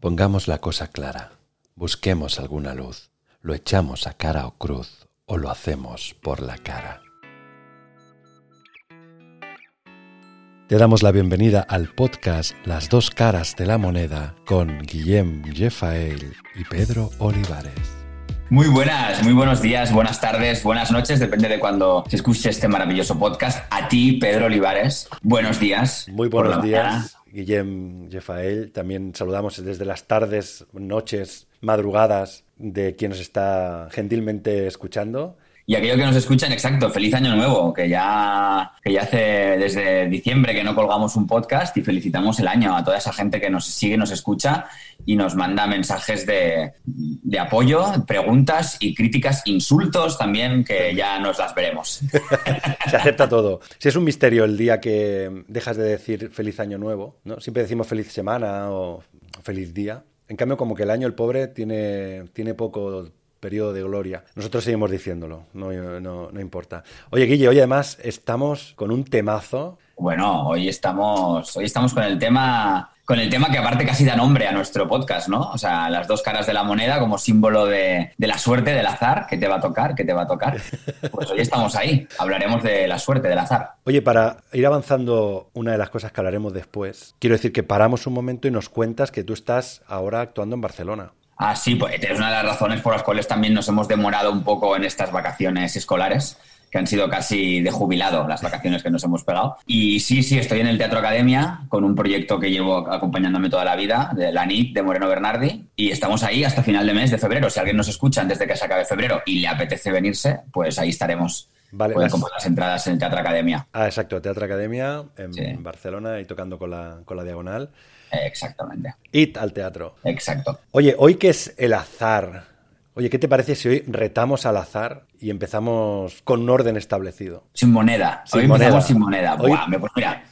Pongamos la cosa clara, busquemos alguna luz, lo echamos a cara o cruz o lo hacemos por la cara. Te damos la bienvenida al podcast Las dos caras de la moneda con Guillem Jefael y Pedro Olivares. Muy buenas, muy buenos días, buenas tardes, buenas noches, depende de cuando se escuche este maravilloso podcast. A ti, Pedro Olivares, buenos días. Muy buenos días, Guillem Jefael. También saludamos desde las tardes, noches, madrugadas de quien nos está gentilmente escuchando. Y aquello que nos escuchan, exacto, feliz año nuevo, que ya, que ya hace desde diciembre que no colgamos un podcast y felicitamos el año a toda esa gente que nos sigue, nos escucha y nos manda mensajes de, de apoyo, preguntas y críticas, insultos también, que ya nos las veremos. Se acepta todo. Si es un misterio el día que dejas de decir feliz año nuevo, ¿no? Siempre decimos feliz semana o feliz día. En cambio, como que el año el pobre tiene, tiene poco periodo de gloria. Nosotros seguimos diciéndolo, no, no, no importa. Oye, Guille, hoy además estamos con un temazo. Bueno, hoy estamos, hoy estamos con el tema con el tema que aparte casi da nombre a nuestro podcast, ¿no? O sea, las dos caras de la moneda como símbolo de, de, la suerte, del azar, que te va a tocar, que te va a tocar. Pues hoy estamos ahí, hablaremos de la suerte, del azar. Oye, para ir avanzando una de las cosas que hablaremos después, quiero decir que paramos un momento y nos cuentas que tú estás ahora actuando en Barcelona. Ah, sí, pues es una de las razones por las cuales también nos hemos demorado un poco en estas vacaciones escolares que han sido casi de jubilado las vacaciones que nos hemos pegado. Y sí, sí, estoy en el Teatro Academia con un proyecto que llevo acompañándome toda la vida, de la NIT de Moreno Bernardi, y estamos ahí hasta final de mes de febrero. Si alguien nos escucha antes de que se acabe febrero y le apetece venirse, pues ahí estaremos. Vale, Pueden comprar las entradas en el Teatro Academia. Ah, exacto, Teatro Academia en sí. Barcelona y tocando con la, con la diagonal. Exactamente. It al teatro. Exacto. Oye, hoy que es el azar, Oye, ¿qué te parece si hoy retamos al azar y empezamos con un orden establecido? Sin moneda. Sin hoy moneda. empezamos sin moneda. Hoy... Buah, me, pues mira,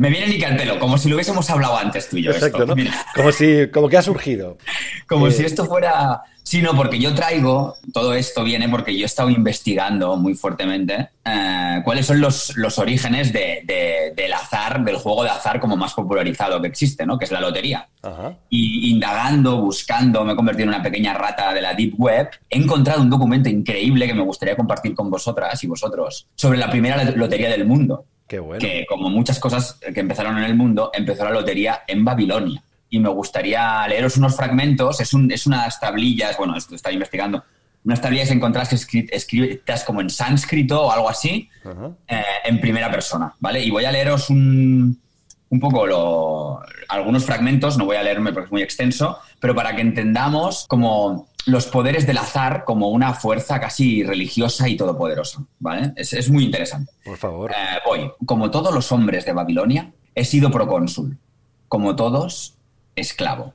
me viene ni al pelo, como si lo hubiésemos hablado antes tú y yo. Exacto, esto. ¿no? Mira. Como si, como que ha surgido. Como eh... si esto fuera. Sí, no, porque yo traigo, todo esto viene porque yo he estado investigando muy fuertemente eh, cuáles son los, los orígenes de, de, del azar, del juego de azar como más popularizado que existe, ¿no? Que es la lotería. Ajá. Y indagando, buscando, me he convertido en una pequeña rata de la Deep Web, he encontrado un documento increíble que me gustaría compartir con vosotras y vosotros sobre la primera lotería del mundo. Qué bueno. Que como muchas cosas que empezaron en el mundo, empezó la lotería en Babilonia y me gustaría leeros unos fragmentos. Es, un, es unas tablillas, bueno, esto estaba investigando, unas tablillas encontradas escritas como en sánscrito o algo así, uh -huh. eh, en primera persona, ¿vale? Y voy a leeros un, un poco lo, algunos fragmentos, no voy a leerme porque es muy extenso, pero para que entendamos como los poderes del azar como una fuerza casi religiosa y todopoderosa, ¿vale? Es, es muy interesante. Por favor. Eh, voy. Como todos los hombres de Babilonia, he sido procónsul. Como todos, esclavo.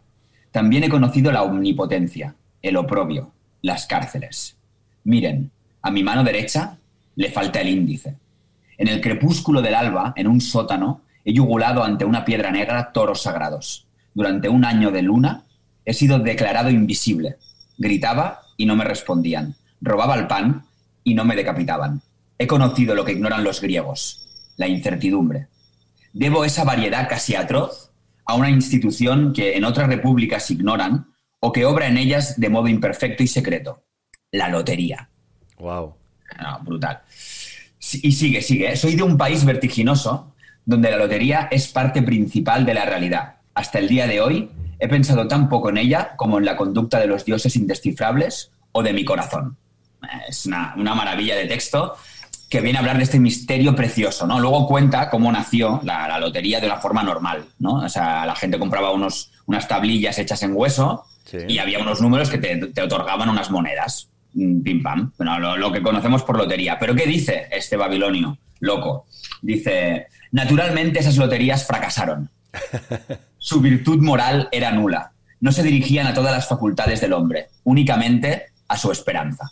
También he conocido la omnipotencia, el oprobio, las cárceles. Miren, a mi mano derecha le falta el índice. En el crepúsculo del alba, en un sótano, he yugulado ante una piedra negra toros sagrados. Durante un año de luna he sido declarado invisible. Gritaba y no me respondían. Robaba el pan y no me decapitaban. He conocido lo que ignoran los griegos, la incertidumbre. Debo esa variedad casi atroz a una institución que en otras repúblicas ignoran o que obra en ellas de modo imperfecto y secreto, la lotería. Wow. No, brutal. Y sigue, sigue. Soy de un país vertiginoso donde la lotería es parte principal de la realidad. Hasta el día de hoy he pensado tan poco en ella como en la conducta de los dioses indescifrables o de mi corazón. Es una, una maravilla de texto que viene a hablar de este misterio precioso, ¿no? Luego cuenta cómo nació la, la, lotería de una forma normal, ¿no? O sea, la gente compraba unos, unas tablillas hechas en hueso sí. y había unos números que te, te, otorgaban unas monedas. Pim pam. Bueno, lo, lo, que conocemos por lotería. Pero ¿qué dice este babilonio loco? Dice, naturalmente esas loterías fracasaron. Su virtud moral era nula. No se dirigían a todas las facultades del hombre, únicamente a su esperanza.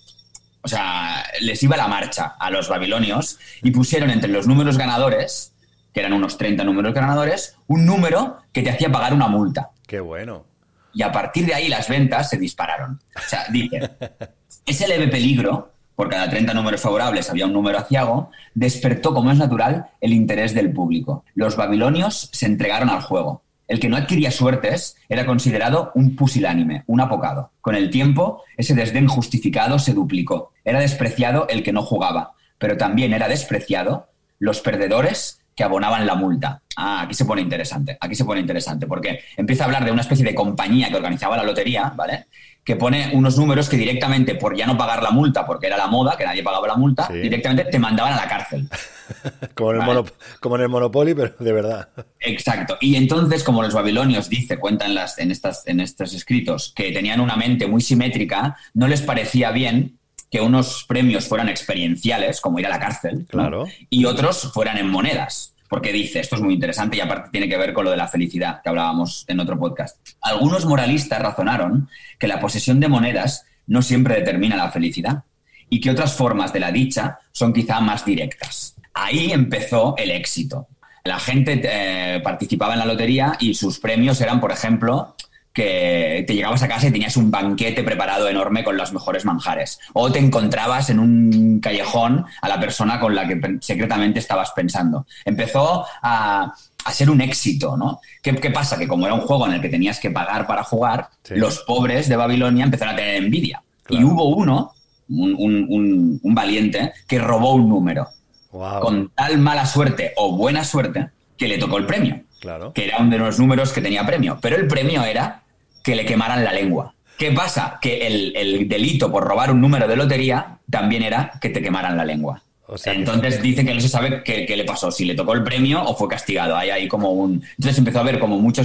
O sea, les iba la marcha a los babilonios y pusieron entre los números ganadores, que eran unos 30 números ganadores, un número que te hacía pagar una multa. Qué bueno. Y a partir de ahí las ventas se dispararon. O sea, dice, ese leve peligro, por cada 30 números favorables había un número aciago, despertó, como es natural, el interés del público. Los babilonios se entregaron al juego. El que no adquiría suertes era considerado un pusilánime, un apocado. Con el tiempo, ese desdén justificado se duplicó. Era despreciado el que no jugaba, pero también era despreciado los perdedores que abonaban la multa. Ah, aquí se pone interesante, aquí se pone interesante, porque empieza a hablar de una especie de compañía que organizaba la lotería, ¿vale? Que pone unos números que directamente, por ya no pagar la multa, porque era la moda, que nadie pagaba la multa, directamente te mandaban a la cárcel. como, en el como en el Monopoly, pero de verdad. Exacto. Y entonces, como los babilonios dice, cuentan las, en, estas, en estos escritos, que tenían una mente muy simétrica, no les parecía bien que unos premios fueran experienciales, como ir a la cárcel, claro. y otros fueran en monedas. Porque dice, esto es muy interesante y aparte tiene que ver con lo de la felicidad que hablábamos en otro podcast. Algunos moralistas razonaron que la posesión de monedas no siempre determina la felicidad y que otras formas de la dicha son quizá más directas. Ahí empezó el éxito. La gente eh, participaba en la lotería y sus premios eran, por ejemplo, que te llegabas a casa y tenías un banquete preparado enorme con los mejores manjares. O te encontrabas en un callejón a la persona con la que secretamente estabas pensando. Empezó a, ser un éxito, ¿no? ¿Qué, pasa? Que como era un juego en el que tenías que pagar para jugar, los pobres de Babilonia empezaron a tener envidia. Y hubo uno, un, valiente, que robó un número. Con tal mala suerte o buena suerte que le tocó el premio. Claro. Que era uno de los números que tenía premio. Pero el premio era que le quemaran la lengua. ¿Qué pasa? Que el, delito por robar un número de lotería también era que te quemaran la lengua. Entonces dice que no se sabe qué, le pasó, si le tocó el premio o fue castigado. Hay ahí como un. Entonces empezó a haber como mucha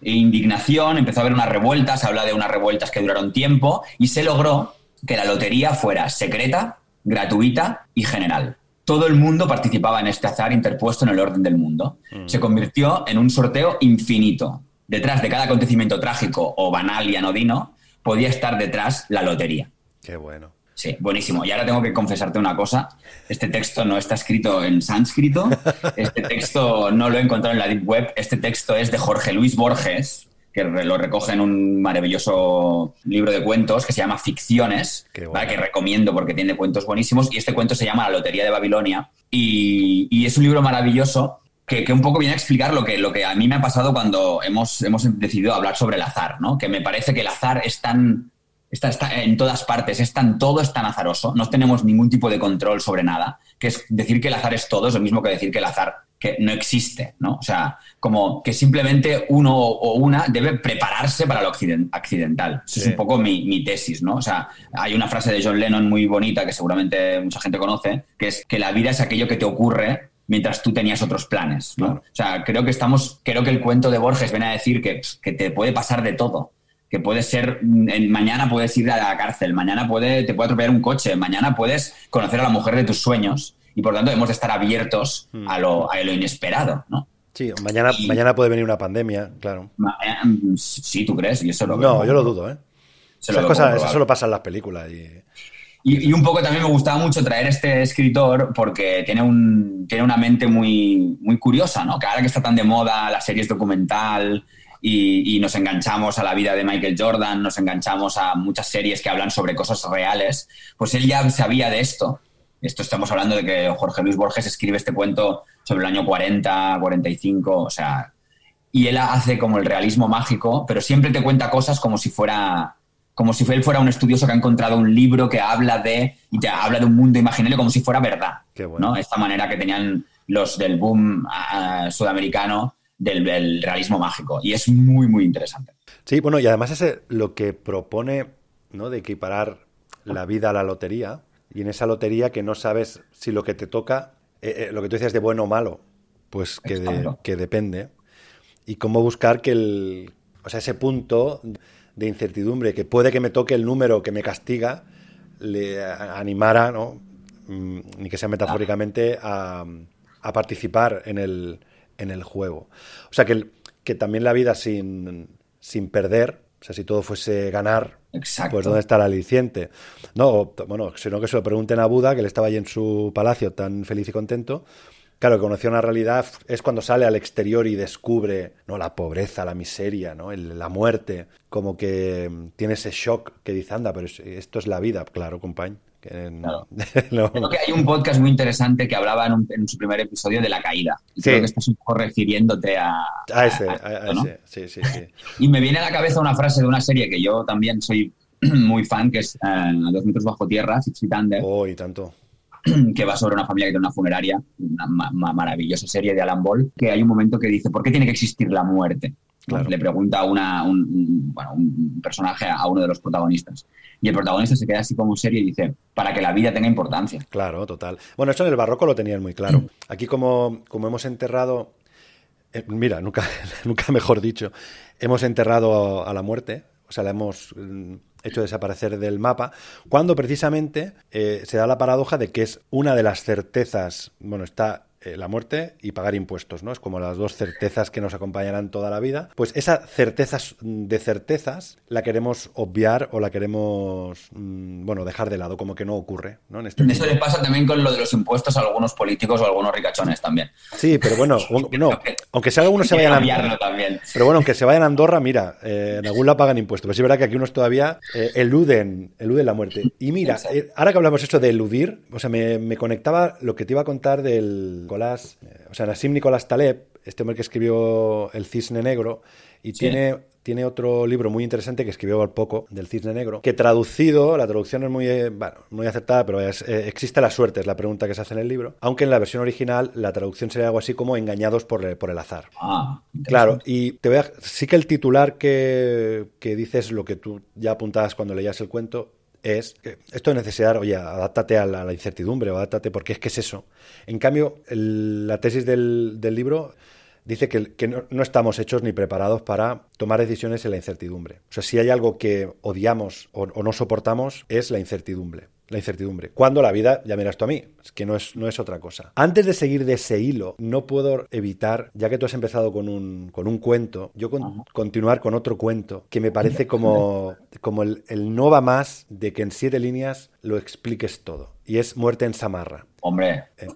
indignación, empezó a haber unas revueltas, se habla de unas revueltas que duraron tiempo y se logró que la lotería fuera secreta, gratuita y general. Todo el mundo participaba en este azar interpuesto en el orden del mundo. Mm. Se convirtió en un sorteo infinito detrás de cada acontecimiento trágico o banal y anodino, podía estar detrás la lotería. Qué bueno. Sí, buenísimo. Y ahora tengo que confesarte una cosa. Este texto no está escrito en sánscrito. Este texto no lo he encontrado en la Deep Web. Este texto es de Jorge Luis Borges, que lo recoge en un maravilloso libro de cuentos que se llama Ficciones, que recomiendo porque tiene cuentos buenísimos. Y este cuento se llama La Lotería de Babilonia. Y, y es un libro maravilloso que, un poco viene a explicar lo que, lo que a mí me ha pasado cuando hemos, hemos decidido hablar sobre el azar, ¿no? Que me parece que el azar es tan, está, está, en todas partes, es tan todo, es tan azaroso, no tenemos ningún tipo de control sobre nada, que es decir que el azar es todo es lo mismo que decir que el azar que no existe, ¿no? O sea, como que simplemente uno o una debe prepararse para lo accidental. Eso es un poco mi, mi, tesis, ¿no? O sea, hay una frase de John Lennon muy bonita que seguramente mucha gente conoce, que es que la vida es aquello que te ocurre mientras tú tenías otros planes. ¿no? O sea, creo que estamos, creo que el cuento de Borges viene a decir que, que te puede pasar de todo. Que puede ser, mañana puedes ir a la cárcel, mañana puede, te puede atropellar un coche, mañana puedes conocer a la mujer de tus sueños y por tanto debemos de estar abiertos hmm. a, lo, a lo inesperado, ¿no? Sí, mañana, mañana puede venir una pandemia, claro. Mm, sí, ¿tú crees? Y eso lo no, yo lo dudo, ¿eh? Esas cosas, eso solo pasa en las películas y... Y, un poco también me gustaba mucho traer este escritor porque tiene, un, tiene una mente muy, muy curiosa, ¿no? Que ahora que está tan de moda las series documental y, nos enganchamos a la vida de Michael Jordan, nos enganchamos a muchas series que hablan sobre cosas reales, pues él ya sabía de esto. Esto estamos hablando de que Jorge Luis Borges escribe este cuento sobre el año 40, 45, o sea, y él hace como el realismo mágico, pero siempre te cuenta cosas como si fuera como si él fuera un estudioso que ha encontrado un libro que habla de, y te habla de un mundo imaginario como si fuera verdad. ¿no? Esta manera que tenían los del boom sudamericano del, realismo mágico. Y es muy, muy interesante. Sí, bueno, y además es lo que propone, ¿no? De equiparar la vida a la lotería. Y en esa lotería que no sabes si lo que te toca, eh, eh, lo que tú decías de bueno o malo, pues que, que depende. Y cómo buscar que el, o sea, ese punto de incertidumbre, que puede que me toque el número que me castiga, le animara, ¿no? Mm, ni que sea metafóricamente, a, a participar en el, en el juego. O sea, que, que también la vida sin, sin perder, o sea, si todo fuese ganar, pues ¿dónde está el aliciente? No, bueno, sino que se lo pregunten a Buda, que él estaba allí en su palacio tan feliz y contento, Claro, que conoció una realidad es cuando sale al exterior y descubre ¿no? la pobreza, la miseria, ¿no? la muerte, como que tiene ese shock que dice, anda, pero esto es la vida, claro, compañ. Creo que hay un podcast muy interesante que hablaba en, su primer episodio de la caída. Creo que estás un poco refiriéndote a... A ese, a, ese. sí, sí, sí. y me viene a la cabeza una frase de una serie que yo también soy muy fan, que es A dos metros bajo tierra, Six Feet Under. Oh, y tanto que va sobre una familia que tiene una funeraria, una maravillosa serie de Alan Ball, que hay un momento que dice, ¿por qué tiene que existir la muerte? Le pregunta una, un, bueno, un, personaje a uno de los protagonistas. Y el protagonista se queda así como serio y dice, para que la vida tenga importancia. Claro, total. Bueno, eso en el barroco lo tenían muy claro. Aquí como, como hemos enterrado, eh, mira, nunca, nunca mejor dicho, hemos enterrado a la muerte, o sea, la hemos mm, hecho desaparecer del mapa, cuando precisamente eh, se da la paradoja de que es una de las certezas, bueno, está eh, la muerte y pagar impuestos, ¿no? Es como las dos certezas que nos acompañarán toda la vida. Pues esa certeza de certezas la queremos obviar o la queremos, mm, bueno, dejar de lado, como que no ocurre, ¿no? En este Eso le pasa también con lo de los impuestos a algunos políticos o a algunos ricachones también. Sí, pero bueno, no, aunque sea algunos se vayan a Andorra, también. pero bueno, aunque se vayan a Andorra, mira, eh, en algún lado pagan impuestos, pero sí es verdad que aquí unos todavía eh, eluden, eluden la muerte. Y mira, ahora que hablamos esto de eludir, o sea, me, me conectaba lo que te iba a contar del Nicolás, eh, o sea, Nassim Nicolás Taleb, este hombre que escribió El Cisne Negro, y tiene, tiene otro libro muy interesante que escribió al poco, del Cisne Negro, que traducido, la traducción es muy, eh, bueno, muy aceptada, pero es, eh, existe la suerte, es la pregunta que se hace en el libro, aunque en la versión original la traducción sería algo así como engañados por, el azar. Ah, claro, y te voy a, sí que el titular que, que dices lo que tú ya apuntabas cuando leías el cuento, es esto de necesidad, oye, adáptate a la, incertidumbre o adáptate porque es que es eso. En cambio, la tesis del, libro dice que, no, estamos hechos ni preparados para tomar decisiones en la incertidumbre. O sea, si hay algo que odiamos o no soportamos es la incertidumbre la incertidumbre. Cuando la vida, ya miras tú a mí, es que no es, no es otra cosa. Antes de seguir de ese hilo, no puedo evitar, ya que tú has empezado con un, con un cuento, yo continuar con otro cuento que me parece como, como el, el no va más de que en siete líneas lo expliques todo. Y es Muerte en Samarra. Hombre, eh,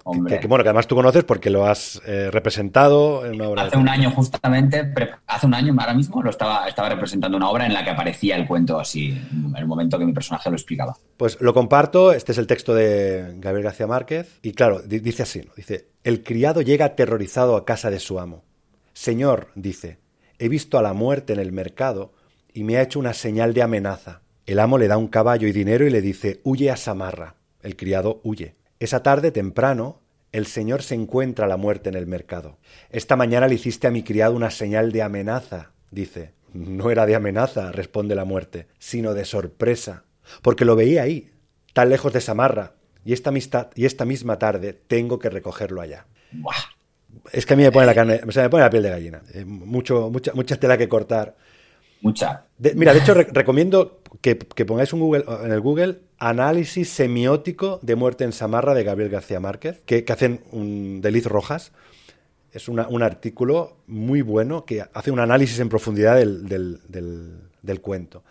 Que, bueno, que además tú conoces porque lo has eh, representado en una obra. Hace un año justamente, hace un año ahora mismo, lo estaba, estaba representando una obra en la que aparecía el cuento así, en el momento que mi personaje lo explicaba. Pues lo comparto, este es el texto de Gabriel García Márquez, y claro, dice así, ¿no? dice, el criado llega aterrorizado a casa de su amo. Señor, dice, he visto a la muerte en el mercado y me ha hecho una señal de amenaza. El amo le da un caballo y dinero y le dice, huye a Samarra. El criado huye. Esa tarde temprano, el señor se encuentra la muerte en el mercado. Esta mañana le hiciste a mi criado una señal de amenaza, dice. No era de amenaza, responde la muerte, sino de sorpresa, porque lo veía ahí, tan lejos de Samarra, y esta, y esta misma tarde tengo que recogerlo allá. Es que a mí me pone la carne, me pone la piel de gallina. Eh, mucho, mucha, mucha tela que cortar. Mucha. mira, de hecho, recomiendo que, pongáis un Google, en el Google análisis semiótico de muerte en Samarra de Gabriel García Márquez, que, hacen un, de Liz Rojas. Es un artículo muy bueno que hace un análisis en profundidad del, del, cuento.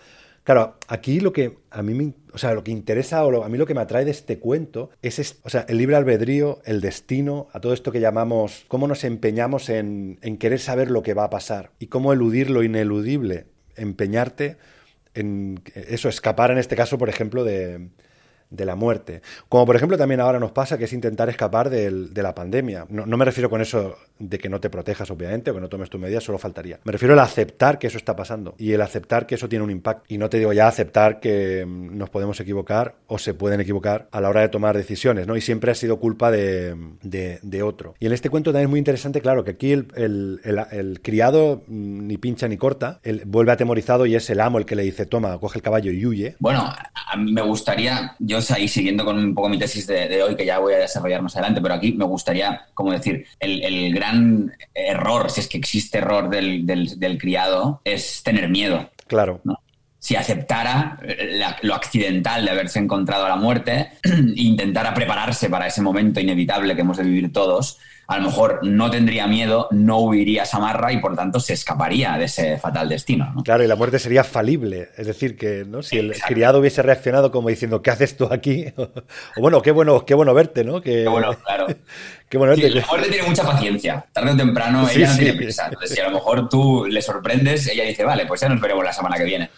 Claro, aquí lo que a mí me, o sea, lo que interesa o a mí lo que me atrae de este cuento es, o sea, el libre albedrío, el destino, a todo esto que llamamos cómo nos empeñamos en, en querer saber lo que va a pasar y cómo eludir lo ineludible, empeñarte en eso, escapar en este caso, por ejemplo, de, de la muerte. Como por ejemplo también ahora nos pasa que es intentar escapar de la pandemia. No, me refiero con eso de que no te protejas, obviamente, o que no tomes tu medida, solo faltaría. Me refiero al aceptar que eso está pasando y el aceptar que eso tiene un impacto. Y no te digo ya aceptar que mm, nos podemos equivocar o se pueden equivocar a la hora de tomar decisiones, ¿no? Y siempre ha sido culpa de, otro. Y en este cuento también es muy interesante, claro, que aquí el, criado mm, ni pincha ni corta, vuelve atemorizado y es el amo el que le dice, toma, coge el caballo y huye. Bueno, a mí me gustaría, yo ahí siguiendo con un poco mi tesis de, hoy, que ya voy a desarrollar más adelante, pero aquí me gustaría, como decir, el, gran error, si es que existe error del, del, criado, es tener miedo. Claro. si aceptara lo accidental de haberse encontrado a la muerte e intentara prepararse para ese momento inevitable que hemos de vivir todos, a lo mejor no tendría miedo, no huiría a Samarra y por tanto se escaparía de ese fatal destino. Claro, y la muerte sería falible. Es decir, que ¿no? si el criado hubiese reaccionado como diciendo, ¿qué haces tú aquí? o bueno, qué bueno, qué bueno verte, ¿no? Qué bueno, claro. qué bueno verte. la muerte tiene mucha paciencia. Tarde o temprano ella no tiene prisa. Entonces, si a lo mejor tú le sorprendes, ella dice, vale, pues ya nos veremos la semana que viene.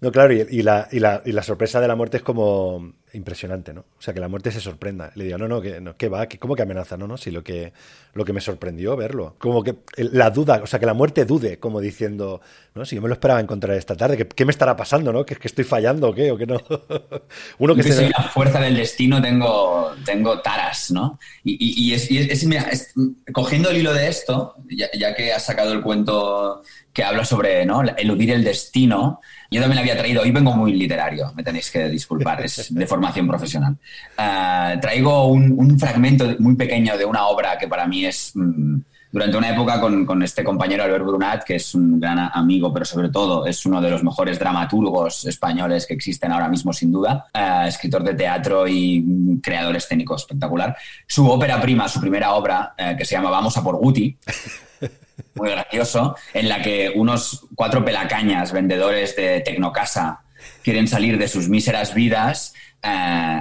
No, claro, y, la, y, la, y la sorpresa de la muerte es como impresionante, ¿no? O sea, que la muerte se sorprenda. Le digo, no, no, que, no, ¿qué va? ¿Cómo que amenaza? No, no, sí, lo que, lo que me sorprendió verlo. Como que la duda, o sea, que la muerte dude, como diciendo, no, si yo me lo esperaba encontrar esta tarde, ¿qué, qué me estará pasando, no? ¿Que, que estoy fallando o qué? ¿O que no? Uno que, soy la fuerza del destino, tengo, tengo taras, ¿no? Y, y, es, es, mira, cogiendo el hilo de esto, ya, ya que has sacado el cuento que habla sobre ¿no? eludir el destino. Yo también había traído, hoy vengo muy literario, me tenéis que disculpar, es de formación profesional. Uh, traigo un, un, fragmento muy pequeño de una obra que para mí es, mm, durante una época con, con, este compañero Albert Brunat, que es un gran amigo, pero sobre todo es uno de los mejores dramaturgos españoles que existen ahora mismo, sin duda, uh, escritor de teatro y creador escénico espectacular. Su ópera prima, su primera obra, uh, que se llama Vamos a por Guti, muy gracioso, en la que unos cuatro pelacañas vendedores de Tecnocasa quieren salir de sus míseras vidas eh,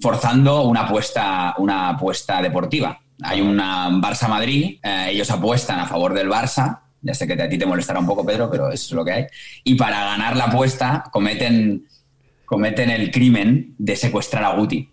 forzando una apuesta, una apuesta deportiva. Hay una Barça Madrid, eh, ellos apuestan a favor del Barça, ya sé que a ti te molestará un poco, Pedro, pero eso es lo que hay. Y para ganar la apuesta cometen, cometen el crimen de secuestrar a Guti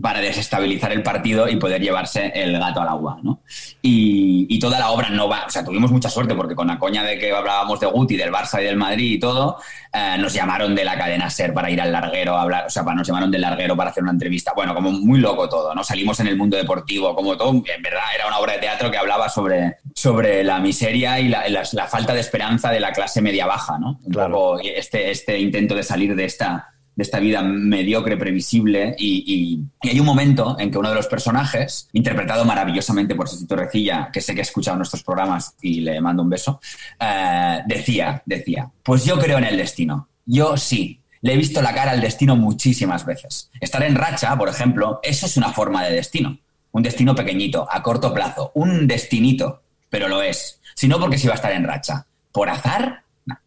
para desestabilizar el partido y poder llevarse el gato al agua, ¿no? Y, toda la obra no va, o sea, tuvimos mucha suerte porque con la coña de que hablábamos de Guti, del Barça y del Madrid y todo, eh, nos llamaron de la cadena SER para ir al larguero a hablar, o sea, nos llamaron del larguero para hacer una entrevista, bueno, como muy loco todo, ¿no? Salimos en el mundo deportivo, como todo, en verdad era una obra de teatro que hablaba sobre, sobre la miseria y la, falta de esperanza de la clase media-baja, ¿no? Un poco este, este intento de salir de esta de esta vida mediocre, previsible, y, hay un momento en que uno de los personajes, interpretado maravillosamente por Sosito Recilla, que sé que ha escuchado nuestros programas y le mando un beso, eh, decía, decía, pues yo creo en el destino, yo sí, le he visto la cara al destino muchísimas veces. Estar en racha, por ejemplo, eso es una forma de destino, un destino pequeñito, a corto plazo, un destinito, pero lo es, si no porque si va a estar en racha. ¿Por azar?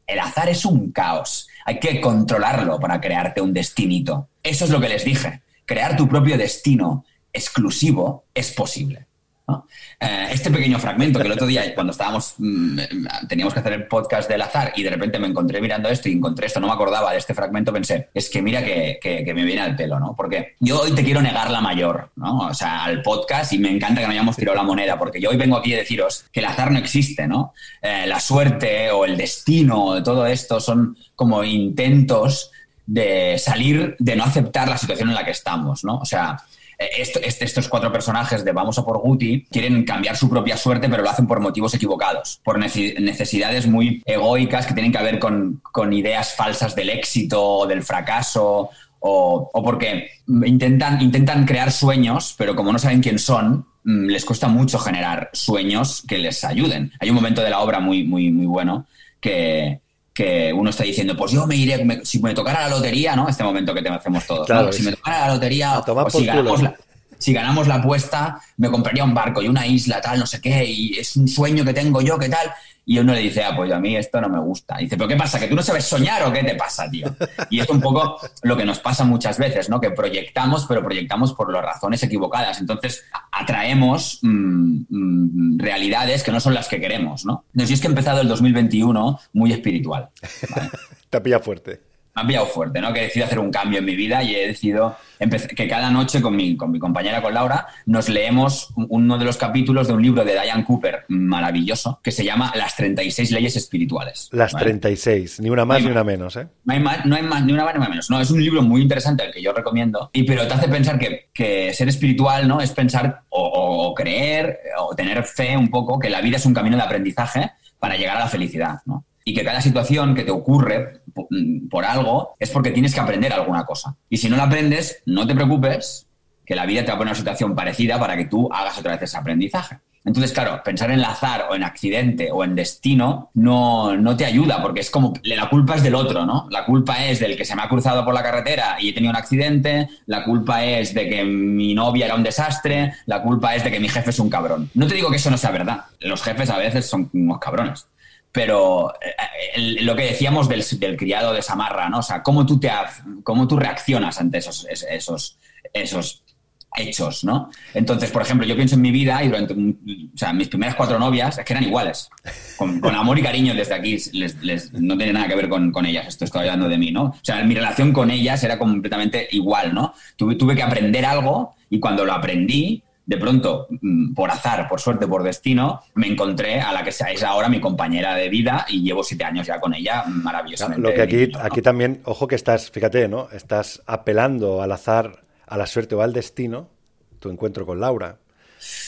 el azar es un caos. Hay que controlarlo para crearte un destinito. Eso es lo que les dije. Crear tu propio destino exclusivo es posible. Eh, este pequeño fragmento que el otro día, cuando estábamos, mm, teníamos que hacer el podcast del azar y de repente me encontré mirando esto y encontré esto, no me acordaba de este fragmento, pensé, es que mira que, me viene al pelo, ¿no? Porque yo hoy te quiero negar la mayor, ¿no? O sea, al podcast y me encanta que no hayamos tirado la moneda, porque yo hoy vengo aquí a deciros que el azar no existe, ¿no? Eh, la suerte o el destino, todo esto son como intentos de salir, de no aceptar la situación en la que estamos, ¿no? O sea, estos cuatro personajes de Vamos a por Guti quieren cambiar su propia suerte, pero lo hacen por motivos equivocados, por necesidades muy egoicas que tienen que ver con, ideas falsas del éxito o del fracaso o, porque intentan, intentan crear sueños, pero como no saben quién son, mm, les cuesta mucho generar sueños que les ayuden. Hay un momento de la obra muy, muy, muy bueno que, que uno está diciendo, pues yo me iré, si me tocara la lotería, ¿no? Este momento que te hacemos todos. Si me tocara la lotería, o si ganamos la, si ganamos la apuesta, me compraría un barco y una isla, tal, no sé qué, y es un sueño que tengo yo, ¿qué tal? Y uno le dice, ah, pues a mí esto no me gusta. Dice, ¿pero qué pasa? ¿Que tú no sabes soñar o qué te pasa, tío? Y es un poco lo que nos pasa muchas veces, ¿no? Que proyectamos, pero proyectamos por las razones equivocadas. Entonces, atraemos mm, mm, realidades que no son las que queremos, ¿no? Entonces, yo es que he empezado el 2021 muy espiritual. Te pilla fuerte me ha pillado fuerte, ¿no? Que he decidido hacer un cambio en mi vida y he decidido que cada noche con mi, con mi compañera, con Laura, nos leemos uno de los capítulos de un libro de Diane Cooper maravilloso que se llama Las 36 leyes espirituales. Las 36, ni una más ni una menos, ¿eh? No hay, más, no hay más, ni una más ni una menos. No, es un libro muy interesante el que yo recomiendo, y, pero te hace pensar que, que ser espiritual, ¿no? Es pensar o, o creer o tener fe un poco que la vida es un camino de aprendizaje para llegar a la felicidad, ¿no? Y que cada situación que te ocurre por algo es porque tienes que aprender alguna cosa. Y si no la aprendes, no te preocupes, que la vida te va a poner una situación parecida para que tú hagas otra vez ese aprendizaje. Entonces, claro, pensar en el azar o en accidente o en destino no, no, te ayuda porque es como la culpa es del otro, ¿no? La culpa es del que se me ha cruzado por la carretera y he tenido un accidente, la culpa es de que mi novia era un desastre, la culpa es de que mi jefe es un cabrón. No te digo que eso no sea verdad, los jefes a veces son unos cabrones pero eh, lo que decíamos del, criado de Samarra, ¿no? O sea, cómo tú, te, cómo tú reaccionas ante esos, esos, esos hechos, ¿no? Entonces, por ejemplo, yo pienso en mi vida y durante, o sea, mis primeras cuatro novias es que eran iguales, con, amor y cariño desde aquí, no tiene nada que ver con, ellas, esto estoy hablando de mí, ¿no? O sea, mi relación con ellas era completamente igual, ¿no? Tuve, tuve que aprender algo y cuando lo aprendí, de pronto, mm, por azar, por suerte, por destino, me encontré a la que es ahora mi compañera de vida y llevo siete años ya con ella maravillosamente. Lo que aquí, aquí también, ojo que estás, fíjate, ¿no? Estás apelando al azar, a la suerte o al destino, tu encuentro con Laura.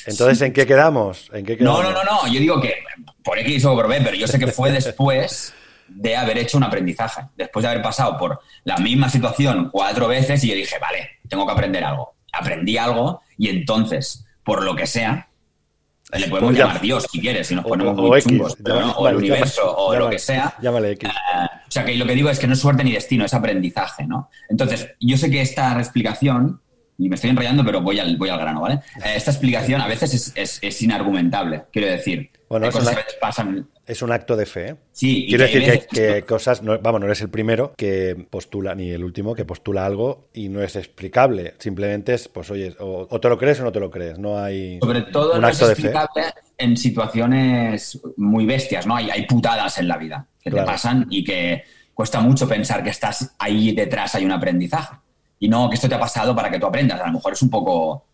Entonces, ¿en qué quedamos? ¿En qué No, no, no, no. Yo digo que por X o por B, pero yo sé que fue después de haber hecho un aprendizaje. Después de haber pasado por la misma situación cuatro veces y yo dije, vale, tengo que aprender algo. Aprendí algo y entonces, por lo que sea, le podemos pues llamar Dios si quieres, si nos ponemos muy o el universo, o lo que sea. Llámale X. Eh, o sea, que lo que digo es que no es suerte ni destino, es aprendizaje, ¿no? Entonces, yo sé que esta explicación, y me estoy enrollando, pero voy al, voy al grano, ¿vale? Eh, esta explicación a veces es, es, inargumentable, quiero decir. Bueno, cosas pasan es un acto de fe. ¿eh? Sí, quiero decir que, que cosas, no, vamos, no eres el primero que postula, ni el último que postula algo y no es explicable. Simplemente es, pues oye, o, te lo crees o no te lo crees. No hay. Sobre todo no es explicable en situaciones muy bestias, ¿no? Hay, hay putadas en la vida que te pasan y que cuesta mucho pensar que estás ahí detrás, hay un aprendizaje. Y no que esto te ha pasado para que tú aprendas. A lo mejor es un poco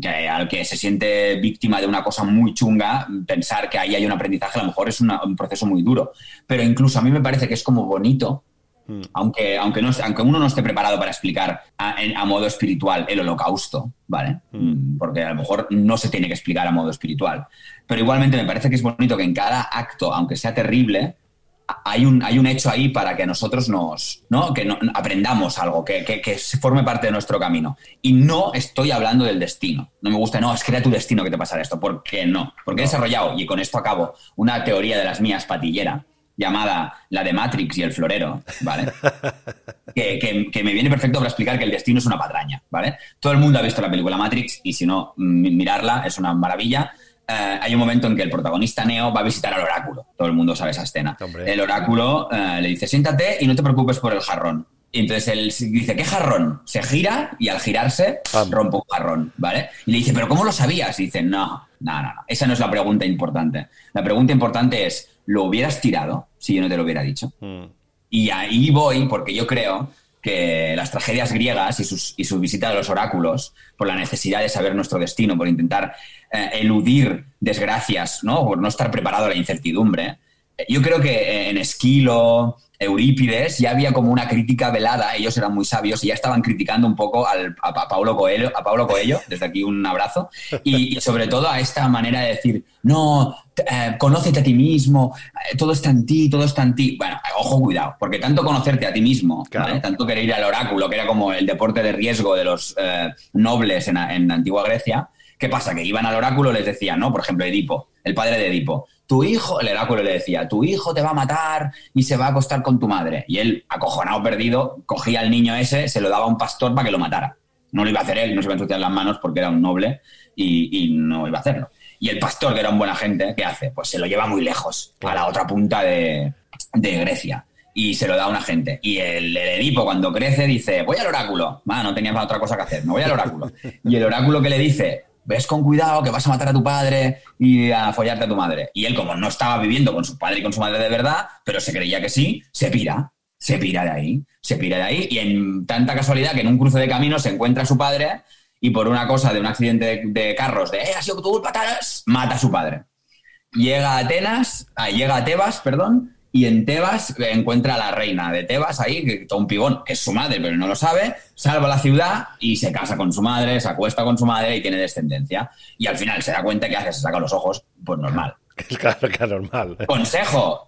que al que se siente víctima de una cosa muy chunga, pensar que ahí hay un aprendizaje a lo mejor es un proceso muy duro. Pero incluso a mí me parece que es como bonito, mm. aunque, aunque, no, aunque uno no esté preparado para explicar a, modo espiritual el holocausto, ¿vale? Mm. Mm, porque a lo mejor no se tiene que explicar a modo espiritual. Pero igualmente me parece que es bonito que en cada acto, aunque sea terrible, hay un, hay un hecho ahí para que nosotros nos, ¿no? Que aprendamos algo, que, que, se forme parte de nuestro camino. Y no estoy hablando del destino. No me gusta, no, es que era tu destino que te pasara esto. ¿Por qué no? Porque he desarrollado, y con esto acabo, una teoría de las mías patillera, llamada la de Matrix y el florero, ¿vale? que, que, me viene perfecto para explicar que el destino es una patraña, ¿vale? Todo el mundo ha visto la película Matrix y si no, mirarla es una maravilla eh, hay un momento en que el protagonista Neo va a visitar al oráculo. Todo el mundo sabe esa escena. El oráculo eh, le dice, siéntate y no te preocupes por el jarrón. Y entonces él dice, ¿qué jarrón? Se gira y al girarse rompe un jarrón, ¿vale? Y le dice, ¿pero cómo lo sabías? Y dice, no, no, no, Esa no es la pregunta importante. La pregunta importante es, ¿lo hubieras tirado si yo no te lo hubiera dicho? Mm. Y ahí voy porque yo creo que las tragedias griegas y, sus, y su visita a los oráculos, por la necesidad de saber nuestro destino, por intentar eh, eludir desgracias, ¿no? por no estar preparado a la incertidumbre, eh, yo creo que en Esquilo, Eurípides, ya había como una crítica velada, ellos eran muy sabios y ya estaban criticando un poco al, a, Paulo Coelho, a Paulo Coelho, desde aquí un abrazo, y, sobre todo a esta manera de decir, no, eh, conócete a ti mismo, eh, todo está en ti, todo está en ti. Bueno, ojo, cuidado, porque tanto conocerte a ti mismo, tanto querer ir al oráculo, que era como el deporte de riesgo de los eh, nobles en, en antigua Grecia, ¿qué pasa? Que iban al oráculo y les decían, ¿no? Por ejemplo, Edipo, el padre de Edipo, tu hijo, el oráculo le decía, tu hijo te va a matar y se va a acostar con tu madre. Y él, acojonado, perdido, cogía al niño ese, se lo daba a un pastor para que lo matara. No lo iba a hacer él, no se iba a ensuciar las manos porque era un noble y, no iba a hacerlo. Y el pastor, que era un buena gente, ¿qué hace? Pues se lo lleva muy lejos, a la otra punta de, Grecia y se lo da a una gente. Y el, Edipo, cuando crece, dice: Voy al oráculo. No tenía otra cosa que hacer, me voy al oráculo. Y el oráculo que le dice: ves con cuidado que vas a matar a tu padre y a follarte a tu madre. Y él, como no estaba viviendo con su padre y con su madre de verdad, pero se creía que sí, se pira, se pira de ahí, se pira de ahí. Y en tanta casualidad que en un cruce de caminos se encuentra a su padre y por una cosa de un accidente de, carros, de, eh, ha sido tu culpa, mata a su padre. Llega a Atenas, ah, llega a Tebas, perdón, y en Tebas encuentra a la reina de Tebas ahí, que un pibón, que es su madre, pero no lo sabe, salva la ciudad y se casa con su madre, se acuesta con su madre y tiene descendencia. Y al final se da cuenta que hace, se saca los ojos, pues normal. Claro, que normal. Consejo,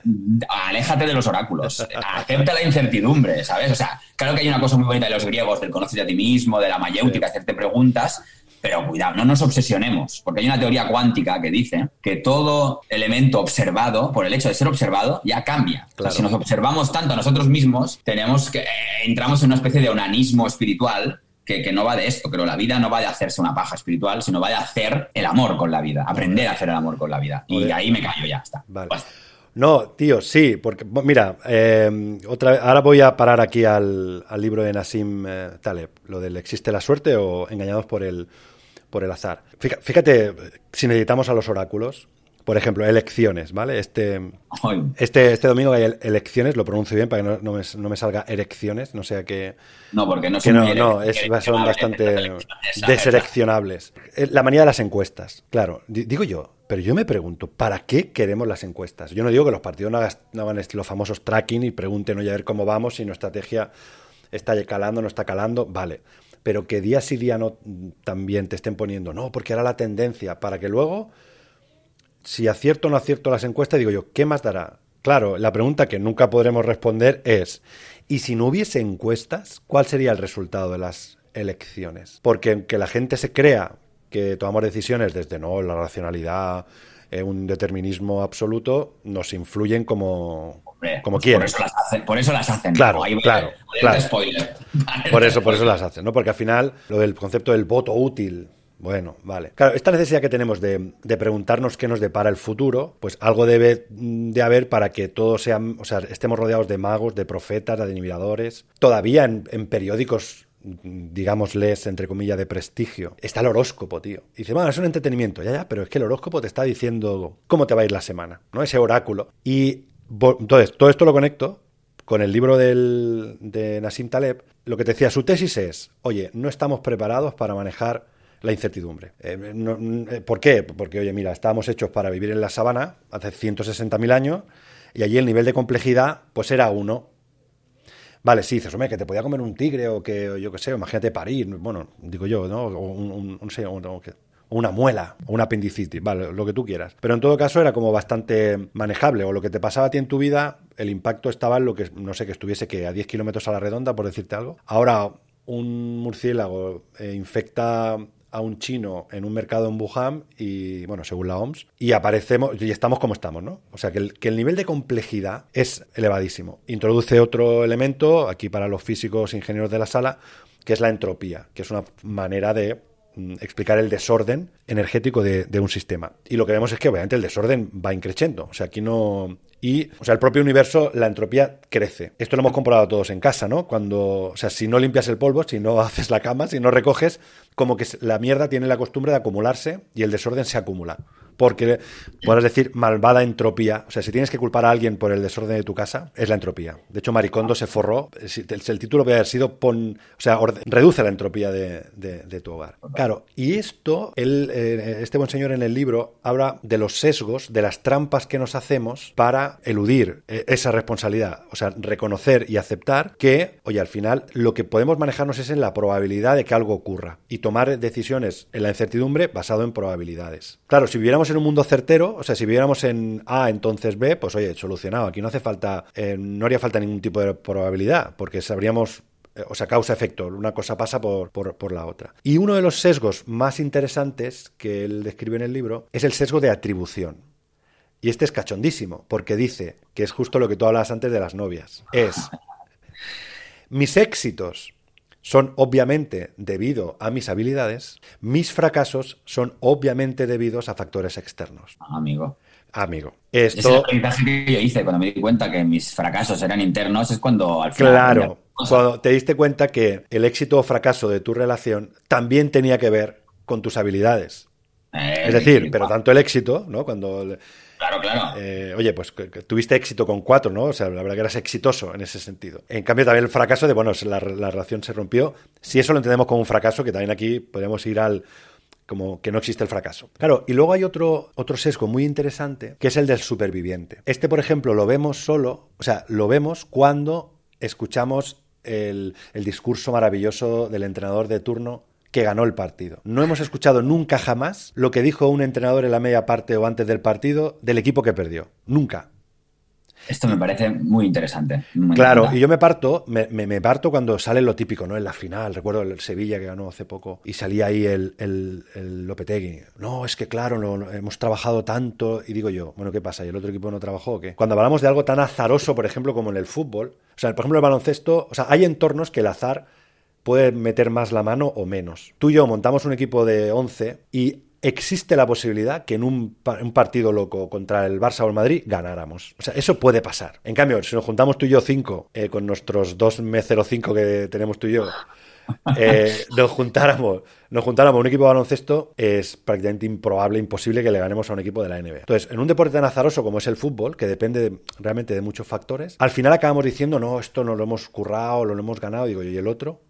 aléjate de los oráculos, acepta la incertidumbre, ¿sabes? O sea, claro que hay una cosa muy bonita de los griegos, del conocer a ti mismo, de la mayéutica, hacerte preguntas, pero cuidado, no nos obsesionemos, porque hay una teoría cuántica que dice que todo elemento observado, por el hecho de ser observado, ya cambia. si nos observamos tanto a nosotros mismos, tenemos que eh, entramos en una especie de onanismo espiritual que, no va de esto, pero la vida no va de hacerse una paja espiritual, sino va de hacer el amor con la vida, aprender a hacer el amor con la vida. Y ahí me callo ya, está. No, tío, sí, porque mira, eh, otra ahora voy a parar aquí al, libro de Nassim eh, Taleb, lo del existe la suerte o engañados por el, por el azar. Fíjate, si necesitamos a los oráculos, por ejemplo, elecciones, ¿vale? Este, este, este domingo hay elecciones, lo pronuncio bien para que no, me, salga elecciones, no sea que... No, porque no son, no, no es, son bastante deseleccionables. Eh, la manía de las encuestas, claro, digo yo, pero yo me pregunto, ¿para qué queremos las encuestas? Yo no digo que los partidos no hagan, los famosos tracking y pregunten, oye, a ver cómo vamos, si nuestra estrategia está calando, no está calando, vale. Pero que día sí día no también te estén poniendo, no, porque era la tendencia, para que luego si acierto o no acierto las encuestas, digo yo, ¿qué más dará? Claro, la pregunta que nunca podremos responder es, ¿y si no hubiese encuestas, cuál sería el resultado de las elecciones? Porque aunque la gente se crea que tomamos decisiones desde no la racionalidad, eh, un determinismo absoluto, nos influyen como, como pues. Por eso las hacen. Por eso las hacen. Claro, claro, claro. Por eso, por eso las hacen, ¿no? Porque al final lo del concepto del voto útil bueno, vale. Claro, esta necesidad que tenemos de, preguntarnos qué nos depara el futuro, pues algo debe de haber para que todos sean, o sea, estemos rodeados de magos, de profetas, de adivinadores. Todavía en, periódicos digámosles, entre comillas, de prestigio. Está el horóscopo, tío. Y dice, bueno, es un entretenimiento, ya, ya, pero es que el horóscopo te está diciendo cómo te va a ir la semana, ¿no? Ese oráculo. Y entonces, todo esto lo conecto con el libro del, de Nassim Taleb. Lo que te decía, su tesis es, oye, no estamos preparados para manejar la incertidumbre. Eh, eh, ¿Por qué? Porque, oye, mira, estábamos hechos para vivir en la sabana hace 160.000 años y allí el nivel de complejidad pues era uno. Vale, sí, dices, hombre, que te podía comer un tigre o que, yo qué sé, imagínate parir, bueno, digo yo, ¿no? O un, una muela o un apendicitis, vale, lo que tú quieras. Pero en todo caso era como bastante manejable, o lo que te pasaba a ti en tu vida, el impacto estaba en lo que, no sé, que estuviese que a 10 kilómetros a la redonda, por decirte algo. Ahora, un murciélago eh, infecta a un chino en un mercado en Wuhan y, bueno, según la OMS, y aparecemos y estamos como estamos, ¿no? O sea, que el, que el nivel de complejidad es elevadísimo. Introduce otro elemento, aquí para los físicos ingenieros de la sala, que es la entropía, que es una manera de explicar el desorden energético de, de, un sistema. Y lo que vemos es que obviamente el desorden va increciendo. O sea, aquí no, y, o sea, el propio universo, la entropía crece. Esto lo hemos comprobado todos en casa, ¿no? Cuando, o sea, si no limpias el polvo, si no haces la cama, si no recoges, como que la mierda tiene la costumbre de acumularse y el desorden se acumula porque podrás decir malvada entropía. O sea, si tienes que culpar a alguien por el desorden de tu casa, es la entropía. De hecho, Maricondo se forró. El, título puede haber sido o sea, reduce la entropía de, tu hogar. Claro, y esto, eh, este buen señor en el libro habla de los sesgos, de las trampas que nos hacemos para eludir eh, esa responsabilidad. O sea, reconocer y aceptar que, oye, al final lo que podemos manejarnos es en la probabilidad de que algo ocurra y tomar decisiones en la incertidumbre basado en probabilidades. Claro, si viviéramos en un mundo certero, o sea, si viviéramos en A, entonces B, pues oye, solucionado. Aquí no hace falta, eh, no haría falta ningún tipo de probabilidad, porque sabríamos eh, o sea, causa-efecto, una cosa pasa por, por, la otra. Y uno de los sesgos más interesantes que él describe en el libro es el sesgo de atribución. Y este es cachondísimo, porque dice que es justo lo que tú hablabas antes de las novias. Es, mis éxitos son obviamente debido a mis habilidades, mis fracasos son obviamente debidos a factores externos. Ah, amigo. Amigo. Esto... Es el aprendizaje que yo hice cuando me di cuenta que mis fracasos eran internos, es cuando al final... Claro, cuando te diste cuenta que el éxito o fracaso de tu relación también tenía que ver con tus habilidades. Eh, es decir, pero tanto el éxito, ¿no? Cuando Claro, claro. Eh, oye, pues tuviste éxito con cuatro, ¿no? O sea, la verdad que eras exitoso en ese sentido. En cambio, también el fracaso de, bueno, la, relación se rompió. Si eso lo entendemos como un fracaso, que también aquí podemos ir al como que no existe el fracaso. Claro, y luego hay otro, otro sesgo muy interesante, que es el del superviviente. Este, por ejemplo, lo vemos solo, o sea, lo vemos cuando escuchamos el discurso maravilloso del entrenador de turno que ganó el partido. No hemos escuchado nunca jamás lo que dijo un entrenador en la media parte o antes del partido del equipo que perdió. Nunca. Esto me parece muy interesante. claro, y yo me parto, me, me, parto cuando sale lo típico, ¿no? En la final, recuerdo el Sevilla que ganó hace poco, y salía ahí el, el, Lopetegui. No, es que claro, no, hemos trabajado tanto, y digo yo, bueno, ¿qué pasa? ¿Y el otro equipo no trabajó o qué? Cuando hablamos de algo tan azaroso, por ejemplo, como en el fútbol, o sea, por ejemplo, el baloncesto, o sea, hay entornos que el azar puede meter más la mano o menos. Tú y yo montamos un equipo de 11 y existe la posibilidad que en un, un, partido loco contra el Barça o el Madrid ganáramos. O sea, eso puede pasar. En cambio, si nos juntamos tú y yo cinco, eh, con nuestros dos M05 que tenemos tú y yo, eh, nos juntáramos nos juntáramos a un equipo de baloncesto, es prácticamente improbable, imposible que le ganemos a un equipo de la NBA. Entonces, en un deporte tan azaroso como es el fútbol, que depende realmente de muchos factores, al final acabamos diciendo, no, esto no lo hemos currado, lo hemos ganado, digo, ¿y el otro?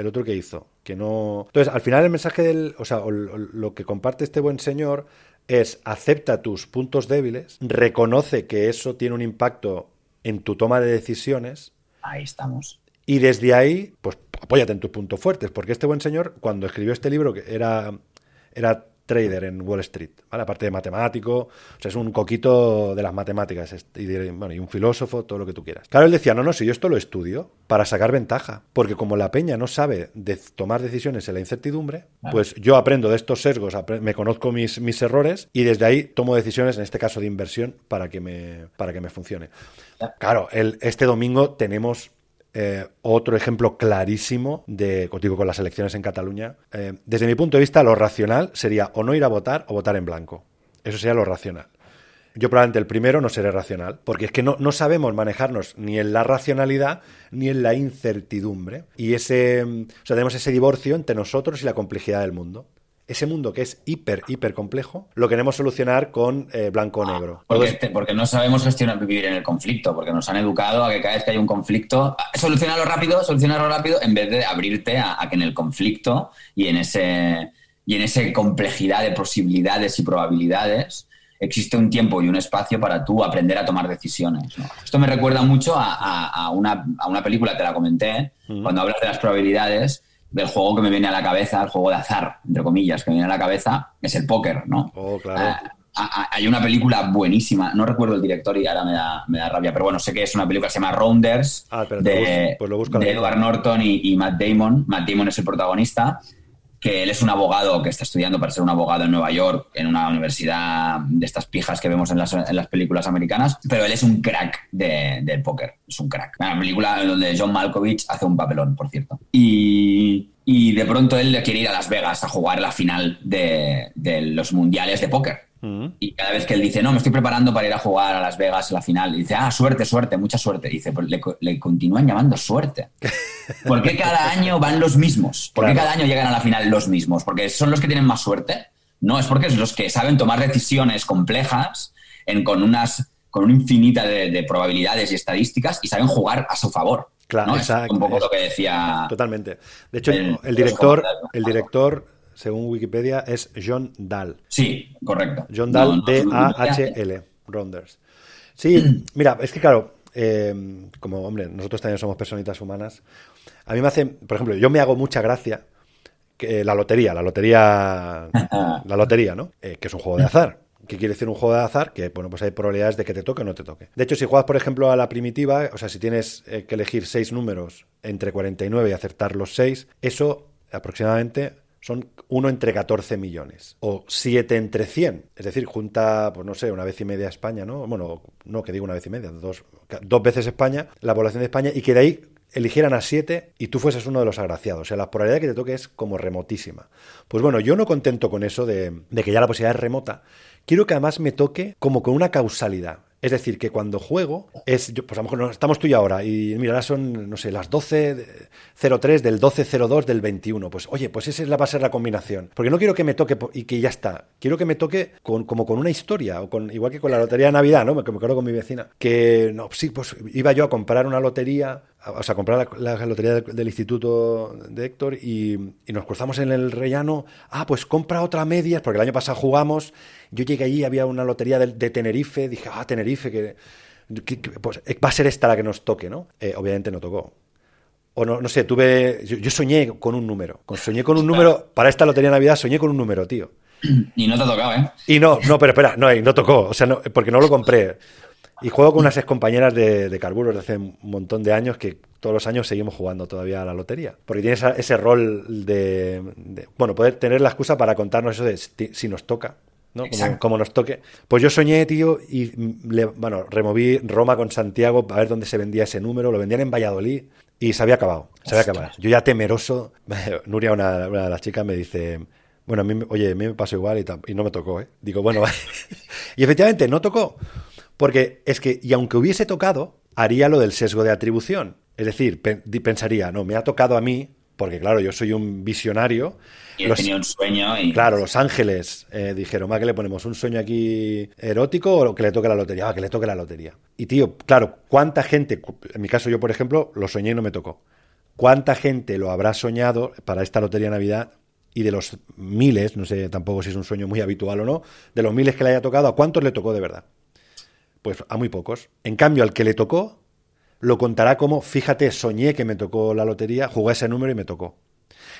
¿El otro qué hizo? Que no... Entonces, al final el mensaje del... O sea, lo que comparte este buen señor es acepta tus puntos débiles, reconoce que eso tiene un impacto en tu toma de decisiones. Ahí estamos. Y desde ahí, pues apóyate en tus puntos fuertes, porque este buen señor, cuando escribió este libro, que era, era trader en Wall Street, ¿vale? Aparte de matemático, o sea, es un coquito de las matemáticas y, bueno, y un filósofo, todo lo que tú quieras. Claro, él decía, no, no, si yo esto lo estudio para sacar ventaja, porque como la peña no sabe de tomar decisiones en la incertidumbre, pues yo aprendo de estos sesgos, me conozco mis, mis errores y desde ahí tomo decisiones, en este caso de inversión, para que me, para que me funcione. Claro, el, este domingo tenemos eh, otro ejemplo clarísimo de, contigo con las elecciones en Cataluña. Eh, desde mi punto de vista, lo racional sería o no ir a votar o votar en blanco. Eso sería lo racional. Yo probablemente el primero no seré racional, porque es que no, no sabemos manejarnos ni en la racionalidad ni en la incertidumbre. Y ese, o sea, tenemos ese divorcio entre nosotros y la complejidad del mundo ese mundo que es hiper, hiper complejo, lo queremos solucionar con eh, blanco o ah, negro. Porque, porque, no sabemos gestionar vivir en el conflicto, porque nos han educado a que cada vez que hay un conflicto, solucionarlo rápido, solucionarlo rápido, en vez de abrirte a, que en el conflicto y en ese y en esa complejidad de posibilidades y probabilidades existe un tiempo y un espacio para tú aprender a tomar decisiones. Esto me recuerda mucho a, una, película, te la comenté, cuando hablas de las probabilidades, del juego que me viene a la cabeza, el juego de azar, entre comillas, que me viene a la cabeza, es el póker, ¿no? Oh, claro. Eh, hay una película buenísima, no recuerdo el director y ahora me da, me da rabia, pero bueno, sé que es una película que se llama Rounders, ah, de, pues Edward Norton y, Matt Damon. Matt Damon es el protagonista, que él es un abogado que está estudiando para ser un abogado en Nueva York, en una universidad de estas pijas que vemos en las, en las películas americanas, pero él es un crack del póker, es un crack. Una película donde John Malkovich hace un papelón, por cierto. Y y de pronto él quiere ir a Las Vegas a jugar la final de, los mundiales de póker. Mm. Y cada vez que él dice, no, me estoy preparando para ir a jugar a Las Vegas la final, dice, ah, suerte, suerte, mucha suerte. dice, pues le, continúan llamando suerte. ¿Por qué cada año van los mismos? ¿Por qué cada año llegan a la final los mismos? ¿Porque son los que tienen más suerte? No, es porque es los que saben tomar decisiones complejas en, con, unas, con una infinita de probabilidades y estadísticas y saben jugar a su favor. Claro, exacto. un poco lo que decía. Totalmente. De hecho, el, director, el director, según Wikipedia, es John Dahl. Sí, correcto. John Dahl, D-A-H-L, Ronders. Sí, mira, es que claro, eh, como hombre, nosotros también somos personitas humanas. A mí me hace, por ejemplo, yo me hago mucha gracia que la lotería, la lotería, la lotería, ¿no? Eh, que es un juego de azar. ¿Qué quiere decir un juego de azar? Que, bueno, pues hay probabilidades de que te toque o no te toque. De hecho, si juegas, por ejemplo, a la primitiva, o sea, si tienes eh, que elegir seis números entre 49 y acertar los seis, eso aproximadamente son uno entre 14 millones o siete entre 100. Es decir, junta, pues no sé, una vez y media España, ¿no? Bueno, no que digo una vez y media, dos, dos veces España, la población de España, y que de ahí eligieran a siete y tú fueses uno de los agraciados. O sea, la probabilidad que te toque es como remotísima. Pues bueno, yo no contento con eso de, de que ya la posibilidad es remota, quiero que además me toque como con una causalidad. Es decir, que cuando juego, es, pues a lo mejor estamos tú y ahora, y mira, ahora son, no sé, las 12.03 del 12.02 del 21. Pues oye, pues esa va a ser la combinación. Porque no quiero que me toque y que ya está. Quiero que me toque con, como con una historia, o con, igual que con la lotería de Navidad, ¿no? Me acuerdo con mi vecina. Que, no, sí, pues iba yo a comprar una lotería o sea, comprar la, lotería del, instituto de Héctor y, nos cruzamos en el rellano. Ah, pues compra otra medias, porque el año pasado jugamos. Yo llegué allí, había una lotería de, Tenerife. Dije, ah, Tenerife, que, pues va a ser esta la que nos toque, ¿no? Eh, obviamente no tocó. O no, no sé, tuve. Yo, soñé con un número. Soñé con un número. Para esta lotería de Navidad soñé con un número, tío. Y no te ha tocado, ¿eh? Y no, no, pero espera, no, no tocó. O sea, no, porque no lo compré. Y juego con unas excompañeras de, de carburos de hace un montón de años que todos los años seguimos jugando todavía a la lotería. Porque tiene ese rol de, bueno, poder tener la excusa para contarnos eso de si, nos toca. ¿no? Como, nos toque. Pues yo soñé, tío, y le, bueno, removí Roma con Santiago a ver dónde se vendía ese número. Lo vendían en Valladolid y se había acabado. Se había acabado. Yo ya temeroso, Nuria, una, una de las chicas, me dice, Bueno, a mí, oye, a mí me pasó igual y, y no me tocó, ¿eh? Digo, bueno, y efectivamente no tocó, porque es que, y aunque hubiese tocado, haría lo del sesgo de atribución. Es decir, pensaría, no, me ha tocado a mí, porque claro, yo soy un visionario. Y los, tenía un sueño y... Claro, Los Ángeles eh, dijeron, ¿más que le ponemos un sueño aquí erótico o que le toque la lotería? Ah, que le toque la lotería. Y tío, claro, ¿cuánta gente, en mi caso yo por ejemplo, lo soñé y no me tocó? ¿Cuánta gente lo habrá soñado para esta lotería de Navidad y de los miles, no sé tampoco si es un sueño muy habitual o no, de los miles que le haya tocado, ¿a cuántos le tocó de verdad? Pues a muy pocos. En cambio, al que le tocó, lo contará como, fíjate, soñé que me tocó la lotería, jugué ese número y me tocó.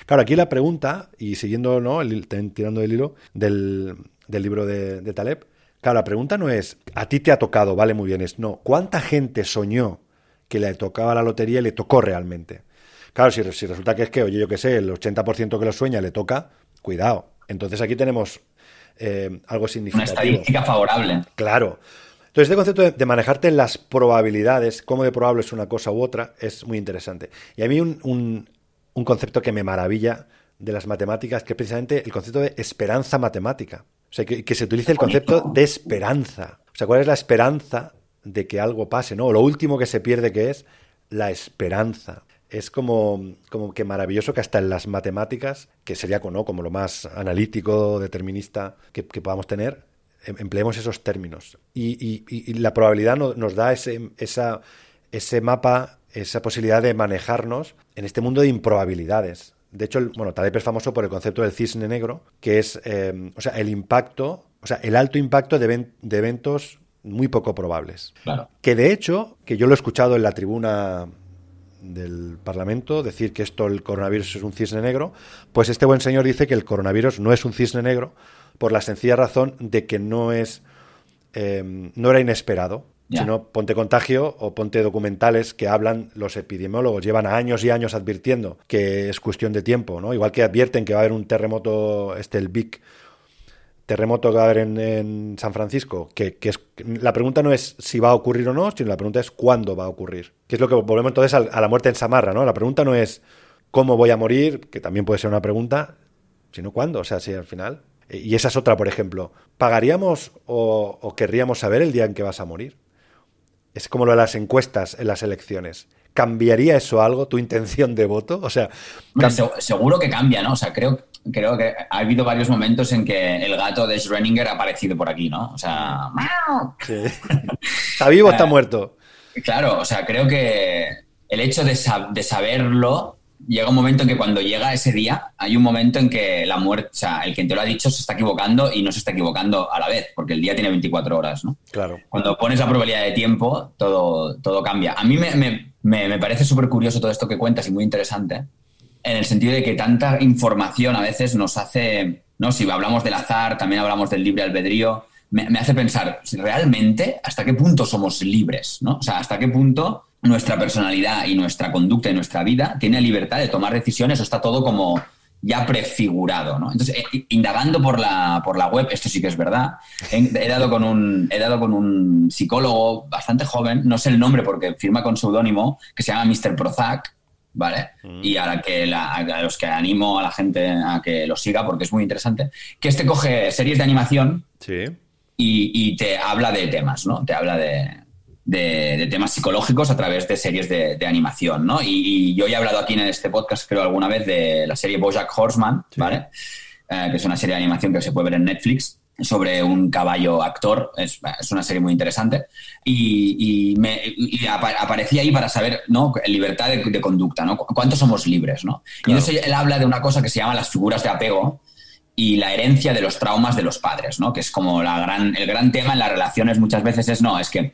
Claro, aquí la pregunta, y siguiendo, ¿no? El, tirando del hilo del, libro de, de, Taleb, claro, la pregunta no es, a ti te ha tocado, vale, muy bien, es, no, ¿cuánta gente soñó que le tocaba la lotería y le tocó realmente? Claro, si, resulta que es que, oye, yo qué sé, el 80% que lo sueña le toca, cuidado. Entonces aquí tenemos eh, algo significativo. Una estadística favorable. Claro. Entonces, este concepto de, manejarte en las probabilidades, cómo de probable es una cosa u otra, es muy interesante. Y a mí un, concepto que me maravilla de las matemáticas, que es precisamente el concepto de esperanza matemática. O sea, que, se utilice el concepto de esperanza. O sea, ¿cuál es la esperanza de que algo pase? ¿no? lo último que se pierde que es la esperanza es como, como que maravilloso que hasta en las matemáticas, que sería ¿no? como lo más analítico, determinista que, podamos tener, empleemos esos términos. Y, la probabilidad nos da ese, esa, ese mapa, esa posibilidad de manejarnos en este mundo de improbabilidades. De hecho, el, bueno, Taleb es famoso por el concepto del cisne negro, que es em, o sea, el impacto, o sea, el alto impacto de, de eventos muy poco probables. Claro. Que de hecho, que yo lo he escuchado en la tribuna del Parlamento decir que esto, el coronavirus es un cisne negro, pues este buen señor dice que el coronavirus no es un cisne negro por la sencilla razón de que no es eh, no era inesperado, sino ponte contagio o ponte documentales que hablan los epidemiólogos, llevan años y años advirtiendo que es cuestión de tiempo, ¿no? Igual que advierten que va a haber un terremoto, este el Big terremoto que va a haber en, San Francisco, que, es la pregunta no es si va a ocurrir o no, sino la pregunta es cuándo va a ocurrir. Que es lo que volvemos entonces a, la muerte en Samarra, ¿no? La pregunta no es cómo voy a morir, que también puede ser una pregunta, sino cuándo, o sea, si al final. Y esa es otra, por ejemplo. ¿Pagaríamos o, querríamos saber el día en que vas a morir? Es como lo de las encuestas en las elecciones. ¿Cambiaría eso algo, tu intención de voto? O sea, seguro que cambia, ¿no? O sea, creo, creo que ha habido varios momentos en que el gato de Schrödinger ha aparecido por aquí, ¿no? O sea, ¿está vivo o está eh, muerto? Claro, o sea, creo que el hecho de, de, saberlo llega un momento en que cuando llega ese día, hay un momento en que la muerte, o sea, el que te lo ha dicho se está equivocando y no se está equivocando a la vez, porque el día tiene 24 horas, ¿no? Claro. Cuando pones la probabilidad de tiempo, todo, todo cambia. A mí me, me, me parece súper curioso todo esto que cuentas y muy interesante en el sentido de que tanta información a veces nos hace, ¿no? Si hablamos del azar, también hablamos del libre albedrío, me, hace pensar, si realmente, ¿hasta qué punto somos libres? ¿no? O sea, ¿hasta qué punto nuestra personalidad y nuestra conducta y nuestra vida tiene libertad de tomar decisiones o está todo como ya prefigurado, ¿no? Entonces, eh, indagando por la, por la web, esto sí que es verdad, he, dado con un, he dado con un psicólogo bastante joven, no sé el nombre porque firma con seudónimo, que se llama Mr. Prozac, ¿vale? Mm. Y a, la que a los que animo a la gente a que lo siga porque es muy interesante, que este coge series de animación y, te habla de temas, ¿no? Te habla de, temas psicológicos a través de series de, animación, ¿no? Y, yo he hablado aquí en este podcast, creo, alguna vez de la serie Bojack Horseman, ¿vale? Eh, que es una serie de animación que se puede ver en Netflix sobre un caballo actor. Es, una serie muy interesante. Y, me, aparecía ahí para saber, ¿no? Libertad de, conducta, ¿no? ¿Cuántos somos libres, no? Y entonces él habla de una cosa que se llama las figuras de apego y la herencia de los traumas de los padres, ¿no? Que es como la gran, el gran tema en las relaciones muchas veces es, no, es que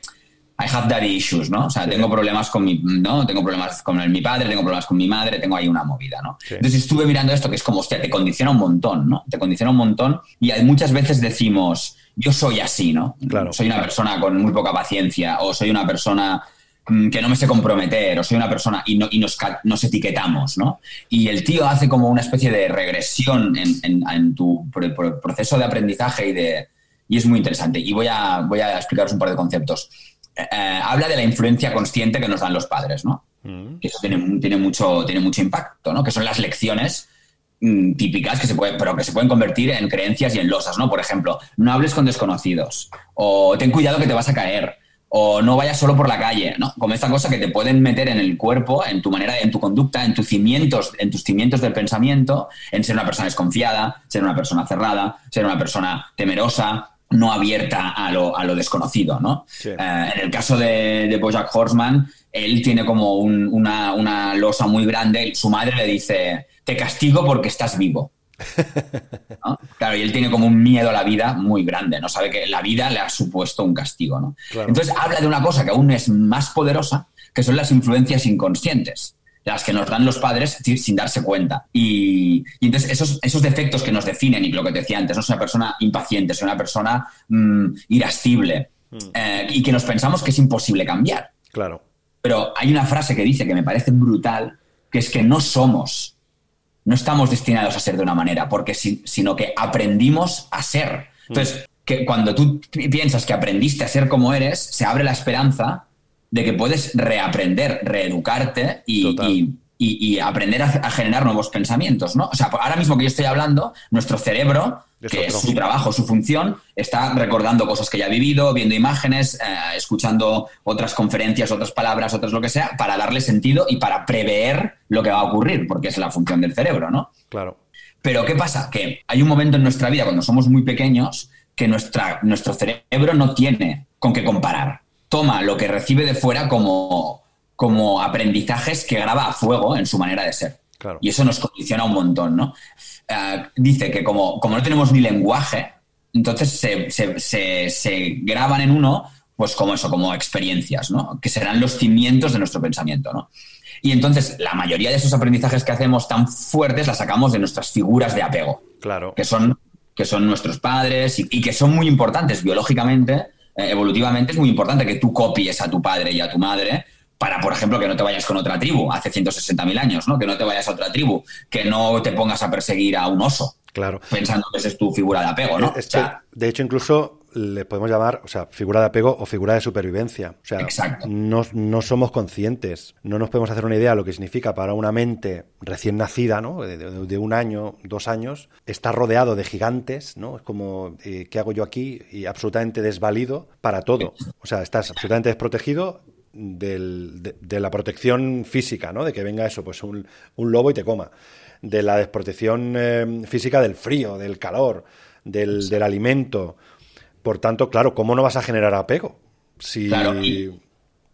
I have daddy issues, ¿no? O sea, tengo problemas con mi, ¿no? Tengo problemas con mi padre, tengo problemas con mi madre, tengo ahí una movida, ¿no? Entonces estuve mirando esto que es como, hostia, te condiciona un montón, ¿no? Te condiciona un montón y muchas veces decimos, yo soy así, ¿no? Claro. Soy una persona con muy poca paciencia o soy una persona mm, que no me sé comprometer o soy una persona y, no, y nos, nos, etiquetamos, ¿no? Y el tío hace como una especie de regresión en, en, tu proceso de aprendizaje y de... Y es muy interesante. Y voy a, voy a explicaros un par de conceptos. Eh, habla de la influencia consciente que nos dan los padres, ¿no? Mm. eso tiene, tiene, mucho, tiene mucho impacto, ¿no? Que son las lecciones mm, típicas que se pueden, pero que se pueden convertir en creencias y en losas, ¿no? Por ejemplo, no hables con desconocidos, o ten cuidado que te vas a caer, o no vayas solo por la calle, ¿no? Como esta cosa que te pueden meter en el cuerpo, en tu manera, en tu conducta, en tus cimientos, en tus cimientos del pensamiento, en ser una persona desconfiada, ser una persona cerrada, ser una persona temerosa, no abierta a lo, a lo desconocido, ¿no? Eh, en el caso de, de Bojack Horseman, él tiene como una, una losa muy grande su madre le dice, te castigo porque estás vivo. Claro, y él tiene como un miedo a la vida muy grande, ¿no? Sabe que la vida le ha supuesto un castigo, ¿no? Entonces habla de una cosa que aún es más poderosa, que son las influencias inconscientes, las que nos dan los padres sin darse cuenta. Y, entonces esos, esos defectos que nos definen, y lo que te decía antes, no es una persona impaciente, es una persona mm, irascible, mm. eh, y que nos pensamos que es imposible cambiar. Claro. Pero hay una frase que dice que me parece brutal, que es que no somos no estamos destinados a ser de una manera, porque sino que aprendimos a ser. Entonces, que cuando tú piensas que aprendiste a ser como eres, se abre la esperanza de que puedes reaprender, reeducarte y, y, aprender a, generar nuevos pensamientos, ¿no? O sea, ahora mismo que yo estoy hablando, nuestro cerebro que es su trabajo, su función, está recordando cosas que ya ha vivido, viendo imágenes, eh, escuchando otras conferencias, otras palabras, otras lo que sea, para darle sentido y para prever lo que va a ocurrir, porque es la función del cerebro, ¿no? Claro. Pero ¿qué pasa? Que hay un momento en nuestra vida, cuando somos muy pequeños, que nuestra, nuestro cerebro no tiene con qué comparar. Toma lo que recibe de fuera como, como aprendizajes que graba a fuego en su manera de ser. Y eso nos condiciona un montón, ¿no? Eh, dice que como, como, no tenemos ni lenguaje, entonces se, graban en uno, pues como eso, como experiencias, ¿no? Que serán los cimientos de nuestro pensamiento, ¿no? Y entonces la mayoría de esos aprendizajes que hacemos tan fuertes las sacamos de nuestras figuras de apego. Claro. Que son, que son nuestros padres y, que son muy importantes biológicamente, evolutivamente es muy importante que tú copies a tu padre y a tu madre para, por ejemplo, que no te vayas con otra tribu hace 160.000 años, ¿no? Que no te vayas a otra tribu, que no te pongas a perseguir a un oso. Claro. Pensando que esa es tu figura de apego, ¿no? de hecho, incluso le podemos llamar, o sea, figura de apego o figura de supervivencia. O sea, no, no, somos conscientes, no nos podemos hacer una idea de lo que significa para una mente recién nacida, ¿no? De, un año, dos años, estar rodeado de gigantes, ¿no? Es como, eh, ¿qué hago yo aquí? Y absolutamente desvalido para todo. O sea, estás absolutamente desprotegido del, de, la protección física, ¿no? De que venga eso, pues un, un lobo y te coma. De la desprotección eh, física del frío, del calor, del, del, alimento. Por tanto, claro, ¿cómo no vas a generar apego? Si, claro, y,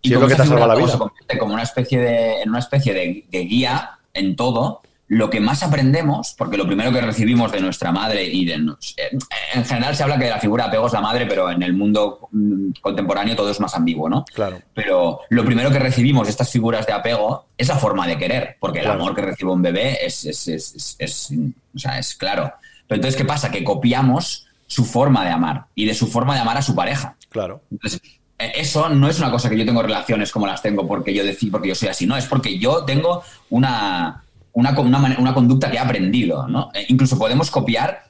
es lo que te salva la vida. como una especie de, en una especie de, de guía en todo, lo que más aprendemos, porque lo primero que recibimos de nuestra madre y de... En general se habla que la figura de apego es la madre, pero en el mundo mm, contemporáneo todo es más ambiguo, ¿no? Claro. Pero lo primero que recibimos de estas figuras de apego es la forma de querer, porque el amor que recibe un bebé es, es, es, es, o sea, es claro. Pero entonces, ¿qué pasa? Que copiamos su forma de amar y de su forma de amar a su pareja. Claro. Entonces, e, eso no es una cosa que yo tengo relaciones como las tengo porque yo decido, porque yo soy así, no, es porque yo tengo una una, una, conducta que ha aprendido, ¿no? E incluso podemos copiar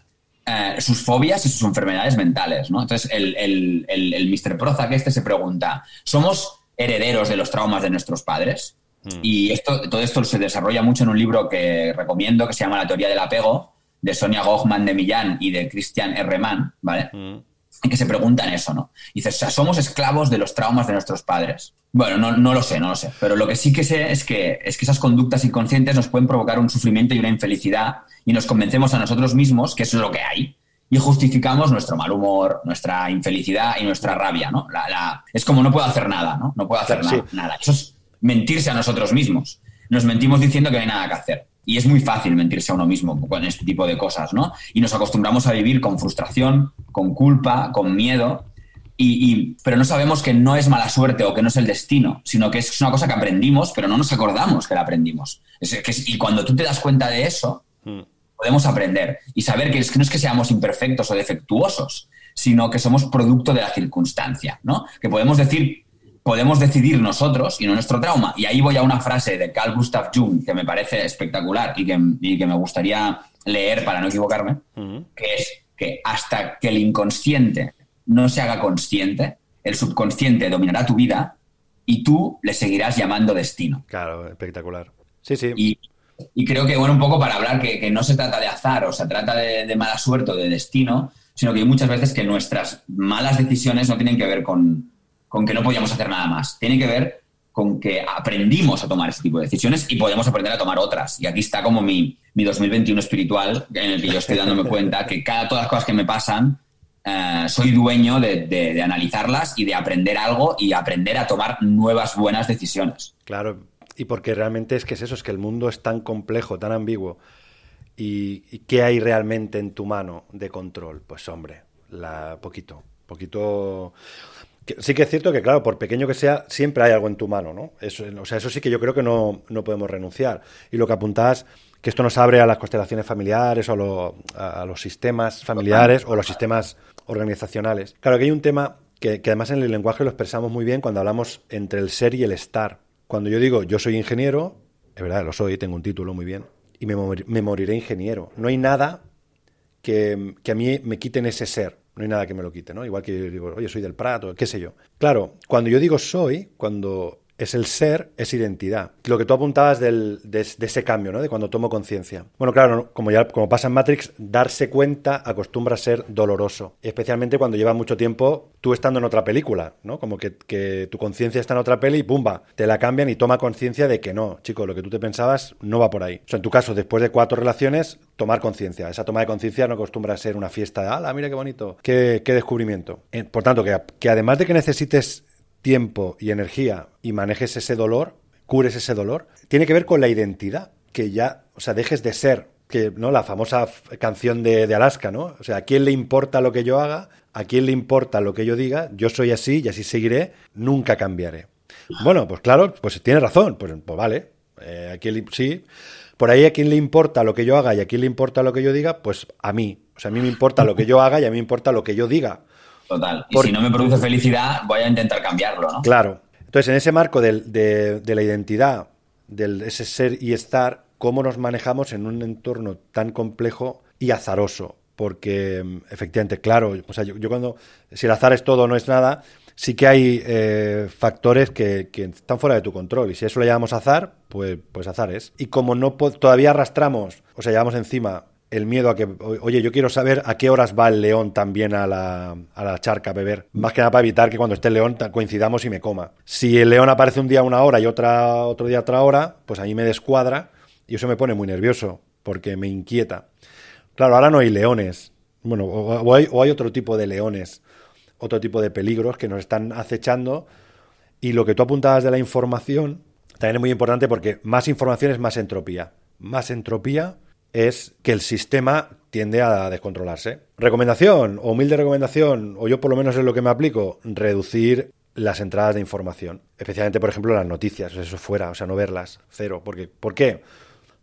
eh, sus fobias y sus enfermedades mentales, ¿no? Entonces, el, el, el, el Mr. Prozac este se pregunta, ¿somos herederos de los traumas de nuestros padres? Mm. Y esto, todo esto se desarrolla mucho en un libro que recomiendo, que se llama La teoría del apego, de Sonia Gochman de Millán y de Christian R. Mann, ¿vale? Mm y que se preguntan eso, ¿no? Y dices, o sea, somos esclavos de los traumas de nuestros padres. Bueno, no, no, lo sé, no lo sé. Pero lo que sí que sé es que, es que esas conductas inconscientes nos pueden provocar un sufrimiento y una infelicidad y nos convencemos a nosotros mismos que eso es lo que hay y justificamos nuestro mal humor, nuestra infelicidad y nuestra rabia, ¿no? La, es como no puedo hacer nada, ¿no? No puedo hacer nada. Eso es mentirse a nosotros mismos. Nos mentimos diciendo que no hay nada que hacer. Y es muy fácil mentirse a uno mismo con este tipo de cosas, ¿no? Y nos acostumbramos a vivir con frustración, con culpa, con miedo, y, pero no sabemos que no es mala suerte o que no es el destino, sino que es una cosa que aprendimos, pero no nos acordamos que la aprendimos. y cuando tú te das cuenta de eso, hmm. podemos aprender y saber que, es que no es que seamos imperfectos o defectuosos, sino que somos producto de la circunstancia, ¿no? Que podemos decir podemos decidir nosotros y no nuestro trauma. Y ahí voy a una frase de Carl Gustav Jung que me parece espectacular y que, me gustaría leer para no equivocarme, que es que hasta que el inconsciente no se haga consciente, el subconsciente dominará tu vida y tú le seguirás llamando destino. Claro, espectacular. Sí, sí. Y, Y creo que, bueno, un poco para hablar que, no se trata de azar o se trata de, mala suerte o de destino, sino que hay muchas veces que nuestras malas decisiones no tienen que ver con, con que no podíamos hacer nada más. Tiene que ver con que aprendimos a tomar ese tipo de decisiones y podemos aprender a tomar otras. Y aquí está como mi, mi 2021 espiritual, en el que yo estoy dándome cuenta que cada todas las cosas que me pasan, eh, soy dueño de, de, analizarlas y de aprender algo y aprender a tomar nuevas buenas decisiones. Claro, y porque realmente es que es eso, es que el mundo es tan complejo, tan ambiguo. ¿Y, qué hay realmente en tu mano de control? Pues hombre, la poquito, poquito sí que es cierto que, claro, por pequeño que sea, siempre hay algo en tu mano, ¿no? Eso, o sea, eso sí que yo creo que no, podemos renunciar. Y lo que apuntas, que esto nos abre a las constelaciones familiares o a, los sistemas familiares o los sistemas organizacionales. Claro, que hay un tema que, además en el lenguaje lo expresamos muy bien cuando hablamos entre el ser y el estar. Cuando yo digo yo soy ingeniero, es verdad, lo soy, tengo un título muy bien, y me, me moriré ingeniero. No hay nada que, que a mí me quiten ese ser. No hay nada que me lo quite, ¿no? Igual que yo digo, oye, soy del Prato, qué sé yo. Claro, cuando yo digo soy, cuando es el ser, es identidad. Lo que tú apuntabas del, de, ese cambio, ¿no? De cuando tomo conciencia. Bueno, claro, como ya como pasa en Matrix, darse cuenta acostumbra a ser doloroso. Especialmente cuando lleva mucho tiempo tú estando en otra película, ¿no? Como que, que tu conciencia está en otra peli y ¡pumba! Te la cambian y toma conciencia de que no, chico, lo que tú te pensabas no va por ahí. O sea, en tu caso, después de cuatro relaciones, tomar conciencia. Esa toma de conciencia no acostumbra a ser una fiesta de ¡ala, mira qué bonito! ¡Qué, descubrimiento! Eh, por tanto, que además de que necesites tiempo y energía y manejes ese dolor, cures ese dolor, tiene que ver con la identidad, que ya, o sea, dejes de ser, que, ¿no? La famosa canción de, Alaska, ¿no? O sea, ¿a quién le importa lo que yo haga? ¿A quién le importa lo que yo diga? Yo soy así y así seguiré, nunca cambiaré. Bueno, pues claro, pues tiene razón, pues, pues vale, eh, ¿a quién sí. Por ahí a quién le importa lo que yo haga y a quién le importa lo que yo diga, pues a mí. O sea, a mí me importa lo que yo haga y a mí me importa lo que yo diga. Total. Y si no me produce felicidad, voy a intentar cambiarlo, ¿no? Claro. Entonces, en ese marco de, la identidad, de ese ser y estar, ¿cómo nos manejamos en un entorno tan complejo y azaroso? Porque, efectivamente, claro, o sea, yo, cuando, si el azar es todo o no es nada, sí que hay eh, factores que, están fuera de tu control. Y si eso lo llamamos azar, pues, pues azar es. Y como no todavía arrastramos, o sea, llevamos encima el miedo a que, oye, yo quiero saber a qué horas va el león también a la, a la charca a beber. Más que nada para evitar que cuando esté el león coincidamos y me coma. Si el león aparece un día una hora y otra, otro día otra hora, pues a mí me descuadra y eso me pone muy nervioso porque me inquieta. Claro, ahora no hay leones. Bueno, o hay otro tipo de leones, otro tipo de peligros que nos están acechando. Y lo que tú apuntabas de la información también es muy importante porque más información es más entropía. Más entropía es que el sistema tiende a descontrolarse. Recomendación, o humilde recomendación, o yo por lo menos es lo que me aplico, reducir las entradas de información. Especialmente, por ejemplo, las noticias, eso fuera, o sea, no verlas, cero. Porque, ¿Por qué?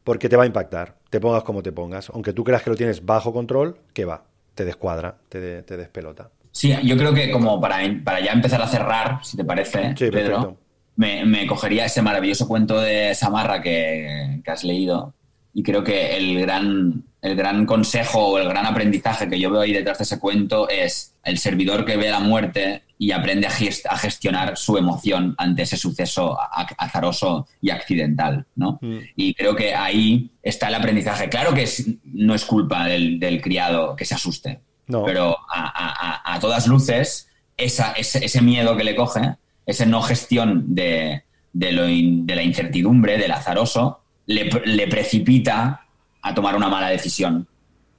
Porque te va a impactar, te pongas como te pongas. Aunque tú creas que lo tienes bajo control, ¿qué va? Te descuadra, te, te despelota. Sí, yo creo que como para, para ya empezar a cerrar, si te parece, Pedro, me, cogería ese maravilloso cuento de Samarra que, que has leído, y creo que el gran, el gran consejo o el gran aprendizaje que yo veo ahí detrás de ese cuento es el servidor que ve la muerte y aprende a, gestionar su emoción ante ese suceso azaroso y accidental, ¿no? Mm. Y creo que ahí está el aprendizaje. Claro que no es culpa del, criado que se asuste, pero a, todas luces esa, ese, miedo que le coge, esa no gestión de, de, lo de la incertidumbre, del azaroso, le, precipita a tomar una mala decisión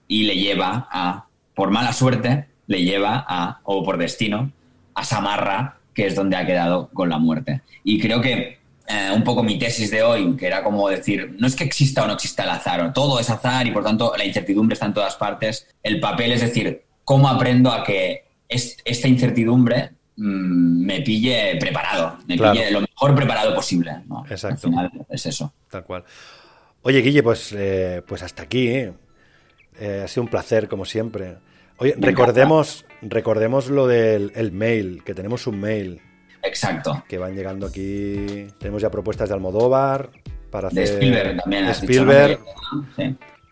y le lleva a, por mala suerte, le lleva a, o por destino, a Samarra, que es donde ha quedado con la muerte. Y creo que eh, un poco mi tesis de hoy, que era como decir, no es que exista o no exista el azar, todo es azar y por tanto la incertidumbre está en todas partes. El papel es decir, ¿cómo aprendo a que esta incertidumbre mm, me pille preparado, me pille lo mejor preparado posible? Exacto. Al final es eso. Tal cual. Oye, Guille, pues, eh, pues hasta aquí. ¿eh? ¿eh? ha sido un placer, como siempre. Oye, recordemos, recordemos lo del mail, que tenemos un mail. Exacto. Que van llegando aquí. Tenemos ya propuestas de Almodóvar para hacer. De Spielberg también. De Spielberg.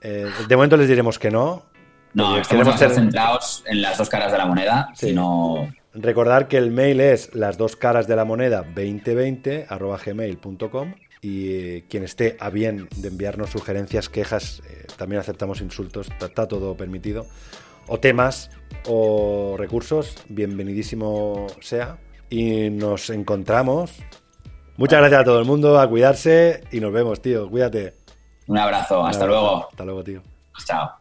De momento les diremos que no. No, estamos ser... centrados en las dos caras de la moneda, sino Recordar que el mail es las dos caras de la moneda 2020 gmail.com y quien esté a bien de enviarnos sugerencias, quejas, eh, también aceptamos insultos, está, todo permitido, o temas o recursos, bienvenidísimo sea. Y nos encontramos. Muchas gracias a todo el mundo, a cuidarse y nos vemos, tío. Cuídate. Un abrazo, hasta luego. Hasta luego, tío. Chao.